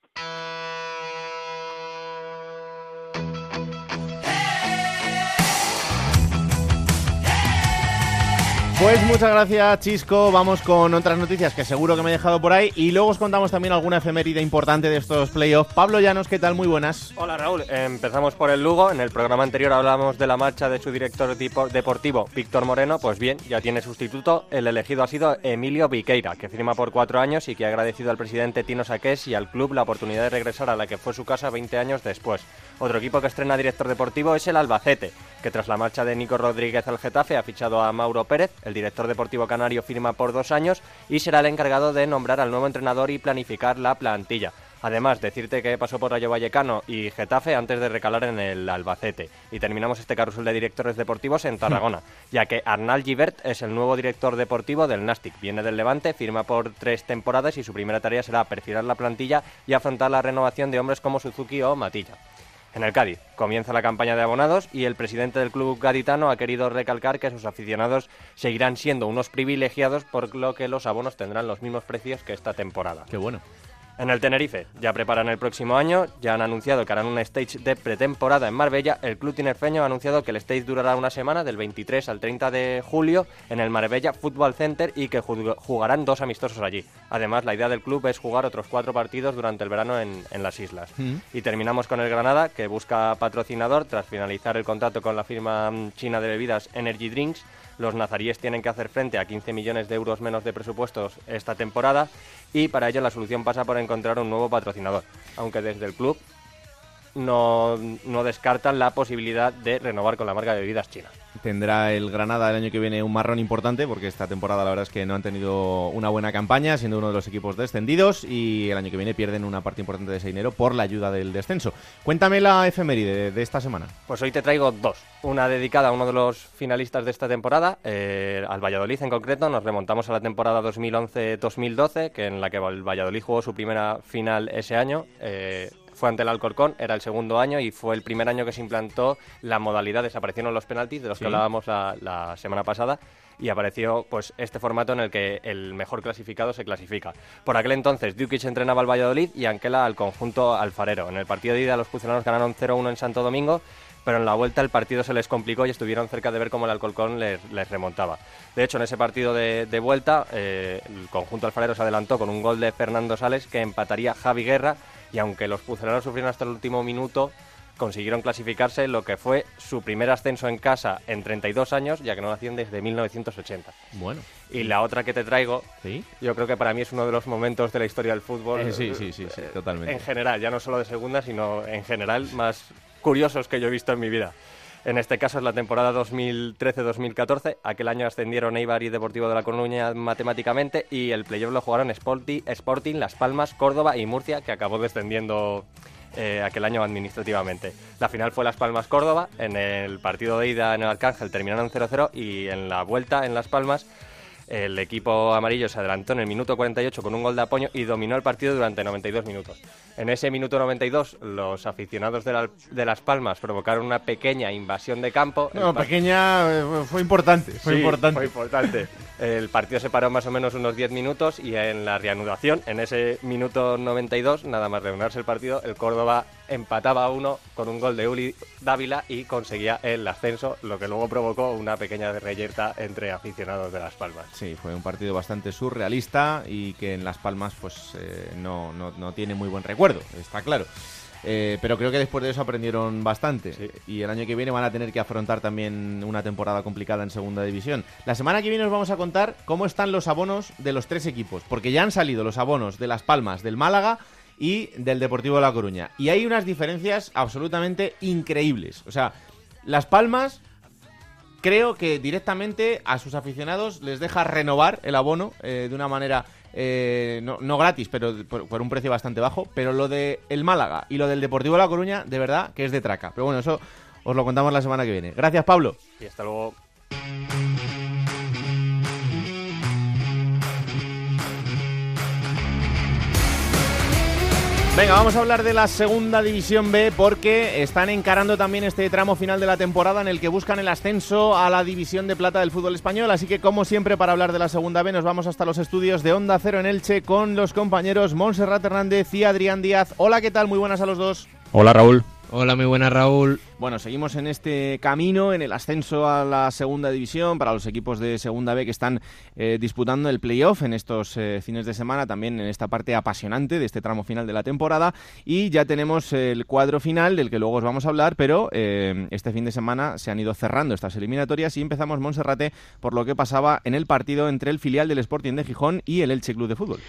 Pues muchas gracias, Chisco. Vamos con otras noticias que seguro que me he dejado por ahí. Y luego os contamos también alguna efeméride importante de estos playoffs. Pablo Llanos, ¿qué tal? Muy buenas. Hola, Raúl. Empezamos por el Lugo. En el programa anterior hablábamos de la marcha de su director deportivo, Víctor Moreno. Pues bien, ya tiene sustituto. El elegido ha sido Emilio Viqueira, que firma por cuatro años y que ha agradecido al presidente Tino Saqués y al club la oportunidad de regresar a la que fue su casa 20 años después. Otro equipo que estrena director deportivo es el Albacete, que tras la marcha de Nico Rodríguez al Getafe ha fichado a Mauro Pérez, el director deportivo canario firma por dos años y será el encargado de nombrar al nuevo entrenador y planificar la plantilla. Además, decirte que pasó por Rayo Vallecano y Getafe antes de recalar en el Albacete. Y terminamos este carrusel de directores deportivos en Tarragona, ya que Arnal Givert es el nuevo director deportivo del Nastic. Viene del Levante, firma por tres temporadas y su primera tarea será perfilar la plantilla y afrontar la renovación de hombres como Suzuki o Matilla. En el Cádiz comienza la campaña de abonados y el presidente del club gaditano ha querido recalcar que sus aficionados seguirán siendo unos privilegiados por lo que los abonos tendrán los mismos precios que esta temporada. Qué bueno. En el Tenerife ya preparan el próximo año, ya han anunciado que harán un stage de pretemporada en Marbella. El club tinerfeño ha anunciado que el stage durará una semana, del 23 al 30 de julio, en el Marbella Football Center y que jugarán dos amistosos allí. Además, la idea del club es jugar otros cuatro partidos durante el verano en, las islas. Mm. Y terminamos con el Granada, que busca patrocinador tras finalizar el contrato con la firma mm, china de bebidas Energy Drinks los nazaríes tienen que hacer frente a 15 millones de euros menos de presupuestos esta temporada y para ello la solución pasa por encontrar un nuevo patrocinador, aunque desde el club no, no descartan la posibilidad de renovar con la marca de bebidas china tendrá el Granada el año que viene un marrón importante porque esta temporada la verdad es que no han tenido una buena campaña siendo uno de los equipos descendidos y el año que viene pierden una parte importante de ese dinero por la ayuda del descenso. Cuéntame la efeméride de, esta semana. Pues hoy te traigo dos. Una dedicada a uno de los finalistas de esta temporada, eh, al Valladolid en concreto. Nos remontamos a la temporada 2011-2012, que en la que el Valladolid jugó su primera final ese año. Eh, fue ante el Alcorcón, era el segundo año y fue el primer año que se implantó la modalidad, desaparecieron los penaltis de los que hablábamos la, semana pasada y apareció pues este formato en el que el mejor clasificado se clasifica. Por aquel entonces Dukic entrenaba al Valladolid y Anquela al conjunto alfarero. En el partido de ida los pucelanos ganaron 0-1 en Santo Domingo, pero en la vuelta el partido se les complicó y estuvieron cerca de ver cómo el Alcorcón les, remontaba. De hecho, en ese partido de, vuelta eh, el conjunto alfarero se adelantó con un gol de Fernando Sales que empataría Javi Guerra y aunque los pucelanos sufrieron hasta el último minuto, consiguieron clasificarse en lo que fue su primer ascenso en casa en 32 años, ya que no lo hacían desde 1980. Bueno. Y la otra que te traigo, ¿Sí? yo creo que para mí es uno de los momentos de la historia del fútbol. Eh, sí, sí, sí, sí, totalmente. En general, ya no solo de segunda, sino en general más curiosos que yo he visto en mi vida. En este caso es la temporada 2013-2014. Aquel año ascendieron Eibar y Deportivo de La Coruña matemáticamente y el playoff lo jugaron Sporting, Las Palmas, Córdoba y Murcia, que acabó descendiendo eh, aquel año administrativamente. La final fue Las Palmas Córdoba, en el partido de ida en el Arcángel terminaron 0-0 y en la vuelta en Las Palmas el equipo amarillo se adelantó en el minuto 48 con un gol de apoyo y dominó el partido durante 92 minutos. En ese minuto 92, los aficionados de, Las Palmas provocaron una pequeña invasión de campo. No, pequeña, eh, fue importante. Fue importante. Fue importante. El partido se paró más o menos unos 10 minutos y en la reanudación, en ese minuto 92, nada más reanudarse el partido, el Córdoba empataba a uno con un gol de Uli Dávila y conseguía el ascenso, lo que luego provocó una pequeña reyerta entre aficionados de Las Palmas. Sí, fue un partido bastante surrealista y que en Las Palmas pues eh, no, no, tiene muy buen recuerdo, está claro. Eh, pero creo que después de eso aprendieron bastante. Y el año que viene van a tener que afrontar también una temporada complicada en segunda división. La semana que viene os vamos a contar cómo están los abonos de los tres equipos. Porque ya han salido los abonos de Las Palmas, del Málaga y del Deportivo de La Coruña. Y hay unas diferencias absolutamente increíbles. O sea, Las Palmas creo que directamente a sus aficionados les deja renovar el abono eh, de una manera eh, no, gratis, pero por, un precio bastante bajo. Pero lo de el Málaga y lo del Deportivo de La Coruña, de verdad que es de traca. Pero bueno, eso os lo contamos la semana que viene. Gracias, Pablo. Y hasta luego. Venga, vamos a hablar de la segunda división B porque están encarando también este tramo final de la temporada en el que buscan el ascenso a la división de plata del fútbol español. Así que, como siempre, para hablar de la segunda B, nos vamos hasta los estudios de Onda Cero en Elche con los compañeros Montserrat Hernández y Adrián Díaz. Hola, ¿qué tal? Muy buenas a los dos. Hola, Raúl. Hola, muy buenas, Raúl. Bueno, seguimos en este camino, en el ascenso a la segunda división para los equipos de segunda B que están eh, disputando el playoff en estos eh, fines de semana, también en esta parte apasionante de este tramo final de la temporada. Y ya tenemos el cuadro final del que luego os vamos a hablar, pero eh, este fin de semana se han ido cerrando estas eliminatorias y empezamos Monserrate por lo que pasaba en el partido entre el filial del Sporting de Gijón y el Elche Club de Fútbol.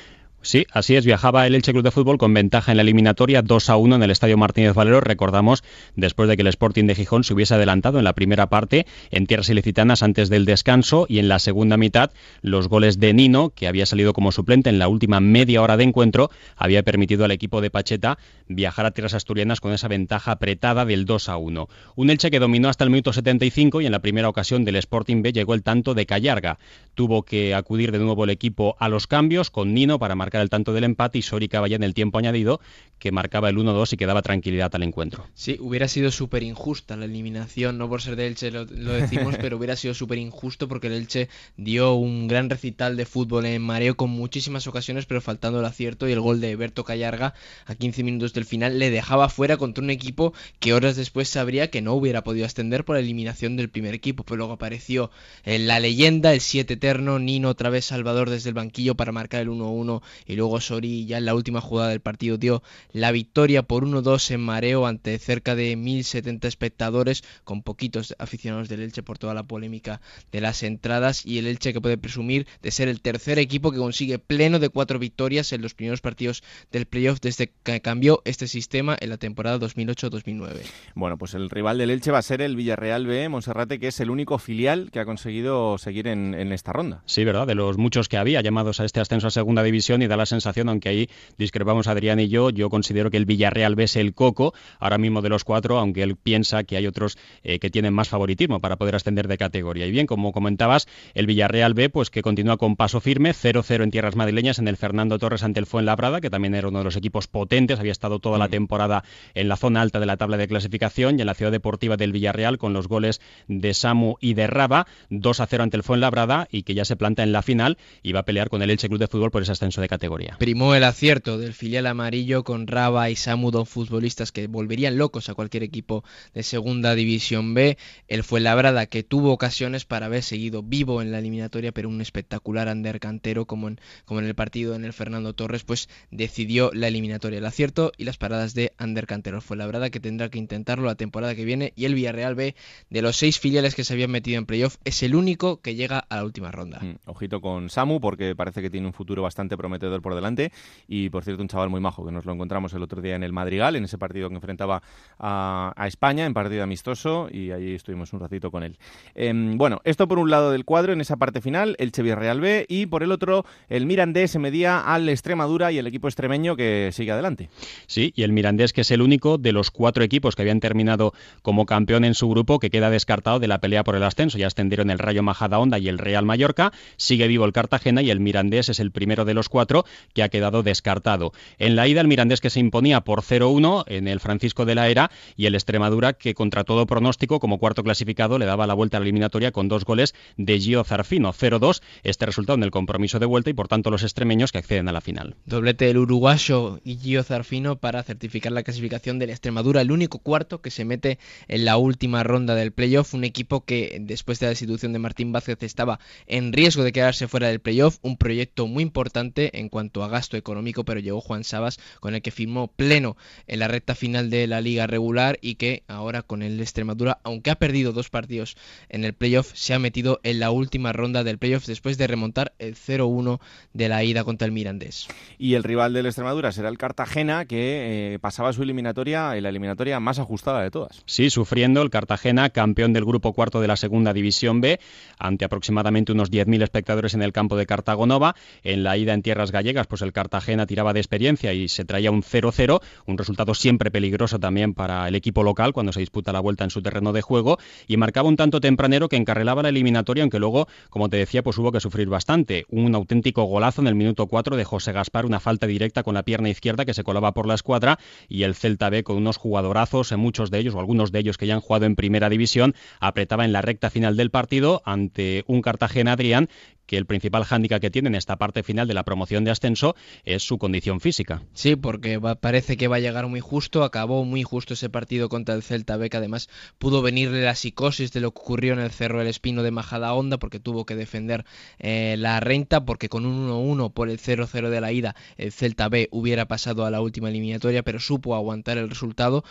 Sí, así es. Viajaba el Elche Club de Fútbol con ventaja en la eliminatoria 2 a 1 en el Estadio Martínez Valero. Recordamos, después de que el Sporting de Gijón se hubiese adelantado en la primera parte en tierras ilicitanas antes del descanso y en la segunda mitad los goles de Nino, que había salido como suplente en la última media hora de encuentro, había permitido al equipo de Pacheta viajar a tierras asturianas con esa ventaja apretada del 2 a 1. Un Elche que dominó hasta el minuto 75 y en la primera ocasión del Sporting B llegó el tanto de Callarga. Tuvo que acudir de nuevo el equipo a los cambios con Nino para marcar marcar el tanto del empate y Sori vaya en el tiempo añadido que marcaba el 1-2 y que daba tranquilidad al encuentro. Sí, hubiera sido súper injusta la eliminación, no por ser de Elche lo, decimos, pero hubiera sido súper injusto porque el Elche dio un gran recital de fútbol en mareo con muchísimas ocasiones, pero faltando el acierto y el gol de Berto Callarga a 15 minutos del final le dejaba fuera contra un equipo que horas después sabría que no hubiera podido ascender por la eliminación del primer equipo, pero luego apareció en la leyenda, el 7 eterno, Nino otra vez Salvador desde el banquillo para marcar el 1-1 y luego Sori ya en la última jugada del partido dio la victoria por 1-2 en mareo ante cerca de 1070 espectadores con poquitos aficionados del Elche por toda la polémica de las entradas y el Elche que puede presumir de ser el tercer equipo que consigue pleno de cuatro victorias en los primeros partidos del playoff desde que cambió este sistema en la temporada 2008-2009. Bueno, pues el rival del Elche va a ser el Villarreal B, Monserrate, que es el único filial que ha conseguido seguir en, en esta ronda. Sí, ¿verdad? De los muchos que había llamados a este ascenso a segunda división y da la sensación, aunque ahí discrepamos Adrián y yo, yo considero que el Villarreal B es el coco ahora mismo de los cuatro, aunque él piensa que hay otros eh, que tienen más favoritismo para poder ascender de categoría. Y bien, como comentabas, el Villarreal B, pues que continúa con paso firme, 0-0 en tierras madrileñas en el Fernando Torres ante el Fuenlabrada, que también era uno de los equipos potentes, había estado toda la mm. temporada en la zona alta de la tabla de clasificación y en la ciudad deportiva del Villarreal con los goles de Samu y de Raba, 2-0 ante el Fuenlabrada y que ya se planta en la final y va a pelear con el Elche Club de Fútbol por ese ascenso de categoría. Primó el acierto del filial amarillo con Raba y Samu, dos futbolistas que volverían locos a cualquier equipo de segunda división B. Él fue Labrada que tuvo ocasiones para haber seguido vivo en la eliminatoria, pero un espectacular Ander Cantero como en, como en el partido en el Fernando Torres, pues decidió la eliminatoria. El acierto y las paradas de Ander Cantero. Fue Labrada que tendrá que intentarlo la temporada que viene y el Villarreal B, de los seis filiales que se habían metido en playoff, es el único que llega a la última ronda. Mm, ojito con Samu porque parece que tiene un futuro bastante prometedor por delante y por cierto un chaval muy majo que nos lo encontramos el otro día en el Madrigal, en ese partido que enfrentaba a, España en partido amistoso y ahí estuvimos un ratito con él. Em, bueno, esto por un lado del cuadro en esa parte final, el Real B y por el otro el Mirandés se medía al Extremadura y el equipo extremeño que sigue adelante. Sí, y el Mirandés que es el único de los cuatro equipos que habían terminado como campeón en su grupo que queda descartado de la pelea por el ascenso. Ya ascendieron el Rayo Majadahonda y el Real Mallorca, sigue vivo el Cartagena y el Mirandés es el primero de los cuatro que ha quedado descartado. En la ida el Mirandés que se imponía por 0-1 en el Francisco de la Era y el Extremadura que contra todo pronóstico como cuarto clasificado le daba la vuelta a la eliminatoria con dos goles de Gio Zarfino, 0-2 este resultado en el compromiso de vuelta y por tanto los extremeños que acceden a la final. Doblete del uruguayo y Gio Zarfino para certificar la clasificación del Extremadura, el único cuarto que se mete en la última ronda del playoff, un equipo que después de la destitución de Martín Vázquez estaba en riesgo de quedarse fuera del playoff, un proyecto muy importante en cuanto a gasto económico, pero llegó Juan Sabas con el que firmó pleno en la recta final de la liga regular y que ahora con el Extremadura, aunque ha perdido dos partidos en el playoff, se ha metido en la última ronda del playoff después de remontar el 0-1 de la ida contra el Mirandés. Y el rival del Extremadura será el Cartagena, que eh, pasaba su eliminatoria en la eliminatoria más ajustada de todas. Sí, sufriendo el Cartagena, campeón del grupo cuarto de la segunda división B, ante aproximadamente unos 10.000 espectadores en el campo de Cartagonova. En la ida en tierras gallegas, pues el Cartagena tiraba de experiencia y se traía un 0-0, un resultado siempre peligroso también para el equipo local cuando se disputa la vuelta en su terreno de juego y marcaba un tanto tempranero que encarrelaba la eliminatoria, aunque luego, como te decía, pues hubo que sufrir bastante. Un auténtico golazo en el minuto 4 de José Gaspar, una falta directa con la pierna izquierda que se colaba por la escuadra y el Celta B con unos jugadorazos, en muchos de ellos o algunos de ellos que ya han jugado en primera división, apretaba en la recta final del partido ante un Cartagena Adrián que el principal hándicap que tiene en esta parte final de la promoción de ascenso es su condición física. Sí, porque parece que va a llegar muy justo, acabó muy justo ese partido contra el Celta B, que además pudo venirle la psicosis de lo que ocurrió en el Cerro del Espino de Majada Honda, porque tuvo que defender eh, la renta, porque con un 1-1 por el 0-0 de la ida, el Celta B hubiera pasado a la última eliminatoria, pero supo aguantar el resultado.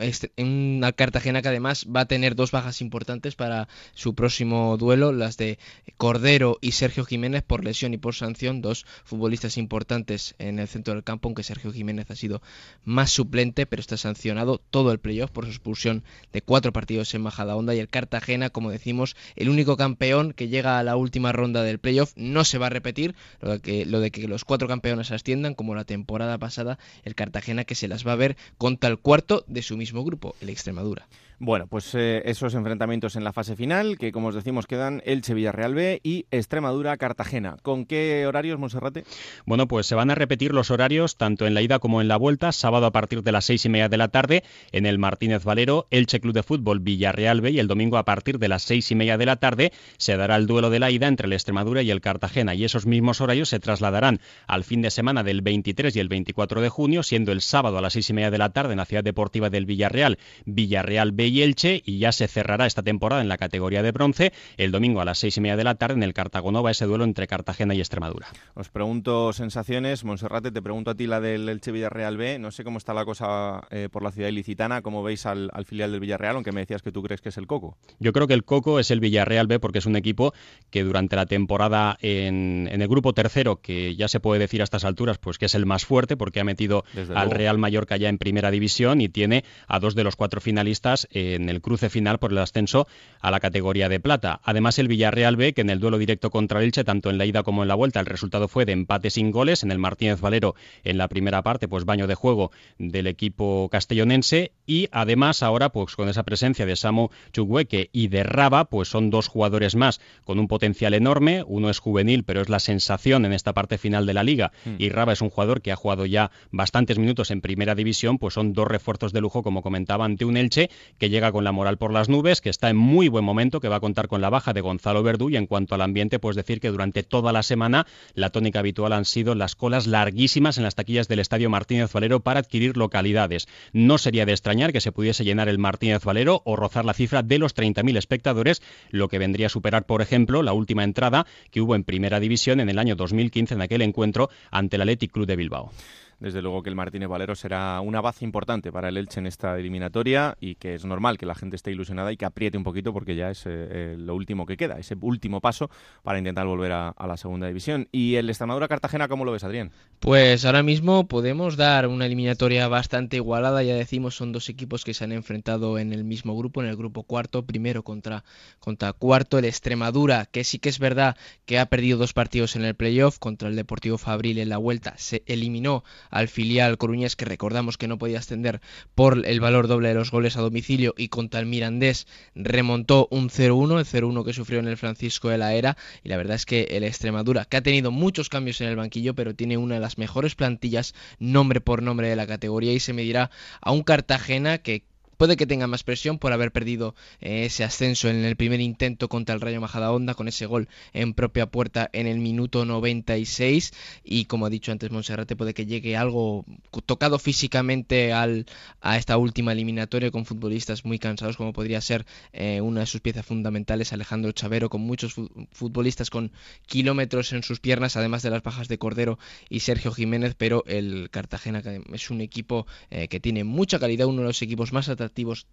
Este, una Cartagena que además va a tener dos bajas importantes para su próximo duelo, las de Cordero y Sergio Jiménez por lesión y por sanción, dos futbolistas importantes en el centro del campo, aunque Sergio Jiménez ha sido más suplente, pero está sancionado todo el playoff por su expulsión de cuatro partidos en Majadahonda y el Cartagena, como decimos, el único campeón que llega a la última ronda del playoff, no se va a repetir lo de que, los cuatro campeones asciendan, como la temporada pasada, el Cartagena que se las va a ver contra el cuarto de su mismo grupo, el Extremadura. Bueno, pues eh, esos enfrentamientos en la fase final, que como os decimos quedan Elche Villarreal B y Extremadura Cartagena. ¿Con qué horarios, Monserrate? Bueno, pues se van a repetir los horarios tanto en la ida como en la vuelta, sábado a partir de las seis y media de la tarde en el Martínez Valero, Elche Club de Fútbol Villarreal B y el domingo a partir de las seis y media de la tarde se dará el duelo de la ida entre el Extremadura y el Cartagena y esos mismos horarios se trasladarán al fin de semana del 23 y el 24 de junio, siendo el sábado a las seis y media de la tarde en la ciudad deportiva del Villarreal, Villarreal B y Elche y ya se cerrará esta temporada en la categoría de bronce el domingo a las seis y media de la tarde en el Cartagonova ese duelo entre Cartagena y Extremadura. Os pregunto sensaciones, Monserrate, te pregunto a ti la del Elche Villarreal B, no sé cómo está la cosa eh, por la ciudad ilicitana, cómo veis al, filial del Villarreal, aunque me decías que tú crees que es el Coco. Yo creo que el Coco es el Villarreal B porque es un equipo que durante la temporada en, el grupo tercero, que ya se puede decir a estas alturas, pues que es el más fuerte porque ha metido al Real Mallorca ya en primera división y tiene a dos de los cuatro finalistas en el cruce final por el ascenso a la categoría de plata. Además, el Villarreal B, que en el duelo directo contra el Elche, tanto en la ida como en la vuelta, el resultado fue de empate sin goles. En el Martínez Valero, en la primera parte, pues baño de juego del equipo castellonense. Y además, ahora, pues con esa presencia de Samu Chukwueke y de Raba, pues son dos jugadores más con un potencial enorme. Uno es juvenil, pero es la sensación en esta parte final de la liga. Hmm. Y Raba es un jugador que ha jugado ya bastantes minutos en primera división, pues son dos refuerzos de lujo, como comentaba, ante un Elche que llega con la moral por las nubes, que está en muy buen momento, que va a contar con la baja de Gonzalo Verdú y en cuanto al ambiente, pues decir que durante toda la semana la tónica habitual han sido las colas larguísimas en las taquillas del Estadio Martínez Valero para adquirir localidades. No sería de extrañar que se pudiese llenar el Martínez Valero o rozar la cifra de los 30.000 espectadores, lo que vendría a superar, por ejemplo, la última entrada que hubo en Primera División en el año 2015 en aquel encuentro ante el Athletic Club de Bilbao desde luego que el Martínez Valero será una base importante para el Elche en esta eliminatoria y que es normal que la gente esté ilusionada y que apriete un poquito porque ya es eh, eh, lo último que queda, ese último paso para intentar volver a, la segunda división. ¿Y el Extremadura Cartagena cómo lo ves, Adrián? Pues ahora mismo podemos dar una eliminatoria bastante igualada, ya decimos, son dos equipos que se han enfrentado en el mismo grupo, en el grupo cuarto, primero contra, contra cuarto, el Extremadura, que sí que es verdad que ha perdido dos partidos en el playoff contra el Deportivo Fabril en la vuelta, se eliminó al filial coruñés que recordamos que no podía ascender por el valor doble de los goles a domicilio y contra el Mirandés remontó un 0-1, el 0-1 que sufrió en el Francisco de la Era. Y la verdad es que el Extremadura, que ha tenido muchos cambios en el banquillo, pero tiene una de las mejores plantillas nombre por nombre de la categoría. Y se medirá a un Cartagena que Puede que tenga más presión por haber perdido eh, ese ascenso en el primer intento contra el Rayo Majadahonda con ese gol en propia puerta en el minuto 96 y como ha dicho antes Monserrate puede que llegue algo tocado físicamente al, a esta última eliminatoria con futbolistas muy cansados como podría ser eh, una de sus piezas fundamentales Alejandro Chavero con muchos futbolistas con kilómetros en sus piernas además de las bajas de Cordero y Sergio Jiménez pero el Cartagena es un equipo eh, que tiene mucha calidad uno de los equipos más atractivos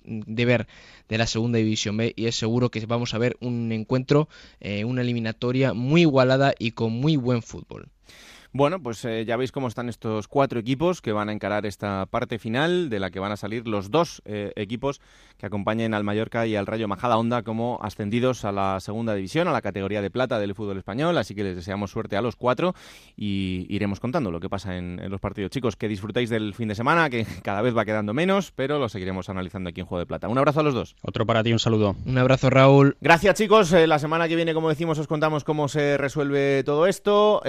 de ver de la segunda división B y es seguro que vamos a ver un encuentro, eh, una eliminatoria muy igualada y con muy buen fútbol. Bueno, pues eh, ya veis cómo están estos cuatro equipos que van a encarar esta parte final, de la que van a salir los dos eh, equipos que acompañen al Mallorca y al Rayo Majada Onda como ascendidos a la segunda división, a la categoría de plata del fútbol español. Así que les deseamos suerte a los cuatro y iremos contando lo que pasa en, los partidos. Chicos, que disfrutéis del fin de semana, que cada vez va quedando menos, pero lo seguiremos analizando aquí en Juego de Plata. Un abrazo a los dos. Otro para ti, un saludo. Un abrazo, Raúl. Gracias, chicos. Eh, la semana que viene, como decimos, os contamos cómo se resuelve todo esto.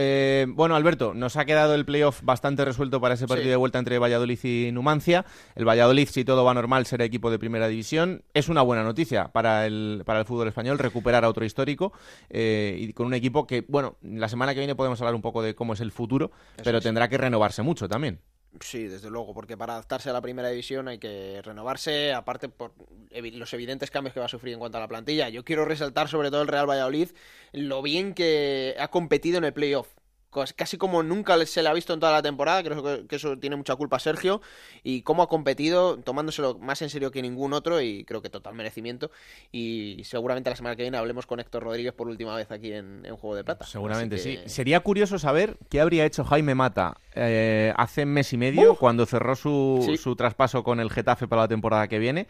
bueno, Alberto nos ha quedado el playoff bastante resuelto para ese partido de vuelta entre Valladolid y Numancia. El Valladolid, si todo va normal, será equipo de primera división. Es una buena noticia para el, para el fútbol español recuperar a otro histórico eh, y con un equipo que, bueno, la semana que viene podemos hablar un poco de cómo es el futuro, pero tendrá que renovarse mucho también. Sí, desde luego, porque para adaptarse a la primera división hay que renovarse, aparte por los evidentes cambios que va a sufrir en cuanto a la plantilla. Yo quiero resaltar sobre todo el Real Valladolid lo bien que ha competido en el playoff casi como nunca se le ha visto en toda la temporada, creo que eso tiene mucha culpa Sergio, y cómo ha competido tomándoselo más en serio que ningún otro, y creo que total merecimiento, y seguramente la semana que viene hablemos con Héctor Rodríguez por última vez aquí en, Juego de Plata. Seguramente sí. Sería curioso saber qué habría hecho Jaime Mata eh, hace mes y medio, cuando cerró su, su traspaso con el Getafe para la temporada que viene,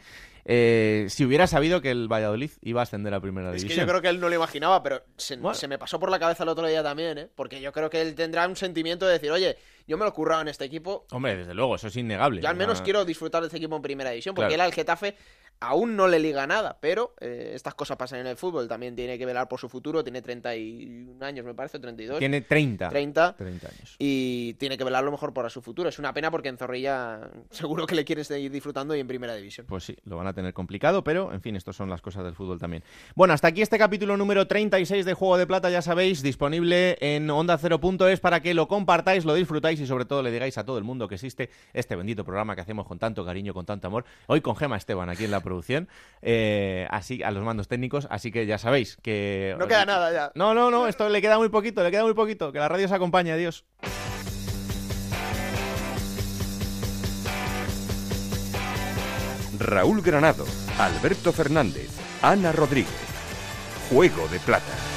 eh, si hubiera sabido que el Valladolid iba a ascender a primera división. Es que yo creo que él no lo imaginaba, pero se, me pasó por la cabeza el otro día también, ¿eh? Porque yo creo que él tendrá un sentimiento de decir, oye, yo me lo he currado en este equipo. Hombre, desde luego, eso es innegable. Yo al menos quiero disfrutar de este equipo en primera división, porque él al Getafe aún no le liga nada, pero eh, estas cosas pasan en el fútbol. También tiene que velar por su futuro. Tiene 31 años, me parece, 32. Tiene 30. 30. 30 años. Y tiene que velar lo mejor por su futuro. Es una pena porque en Zorrilla seguro que le quieren seguir disfrutando y en primera división. Pues sí, lo van a tener complicado, pero en fin, estas son las cosas del fútbol también. Bueno, hasta aquí este capítulo número 36 de Juego de Plata, ya sabéis, disponible en onda es para que lo compartáis, lo disfrutáis y sobre todo le digáis a todo el mundo que existe este bendito programa que hacemos con tanto cariño, con tanto amor. Hoy con Gema Esteban aquí en la producción, eh, así a los mandos técnicos, así que ya sabéis que... No queda nada ya. No, no, no, esto le queda muy poquito, le queda muy poquito, que la radio se acompañe, adiós. Raúl Granado, Alberto Fernández, Ana Rodríguez. Juego de Plata.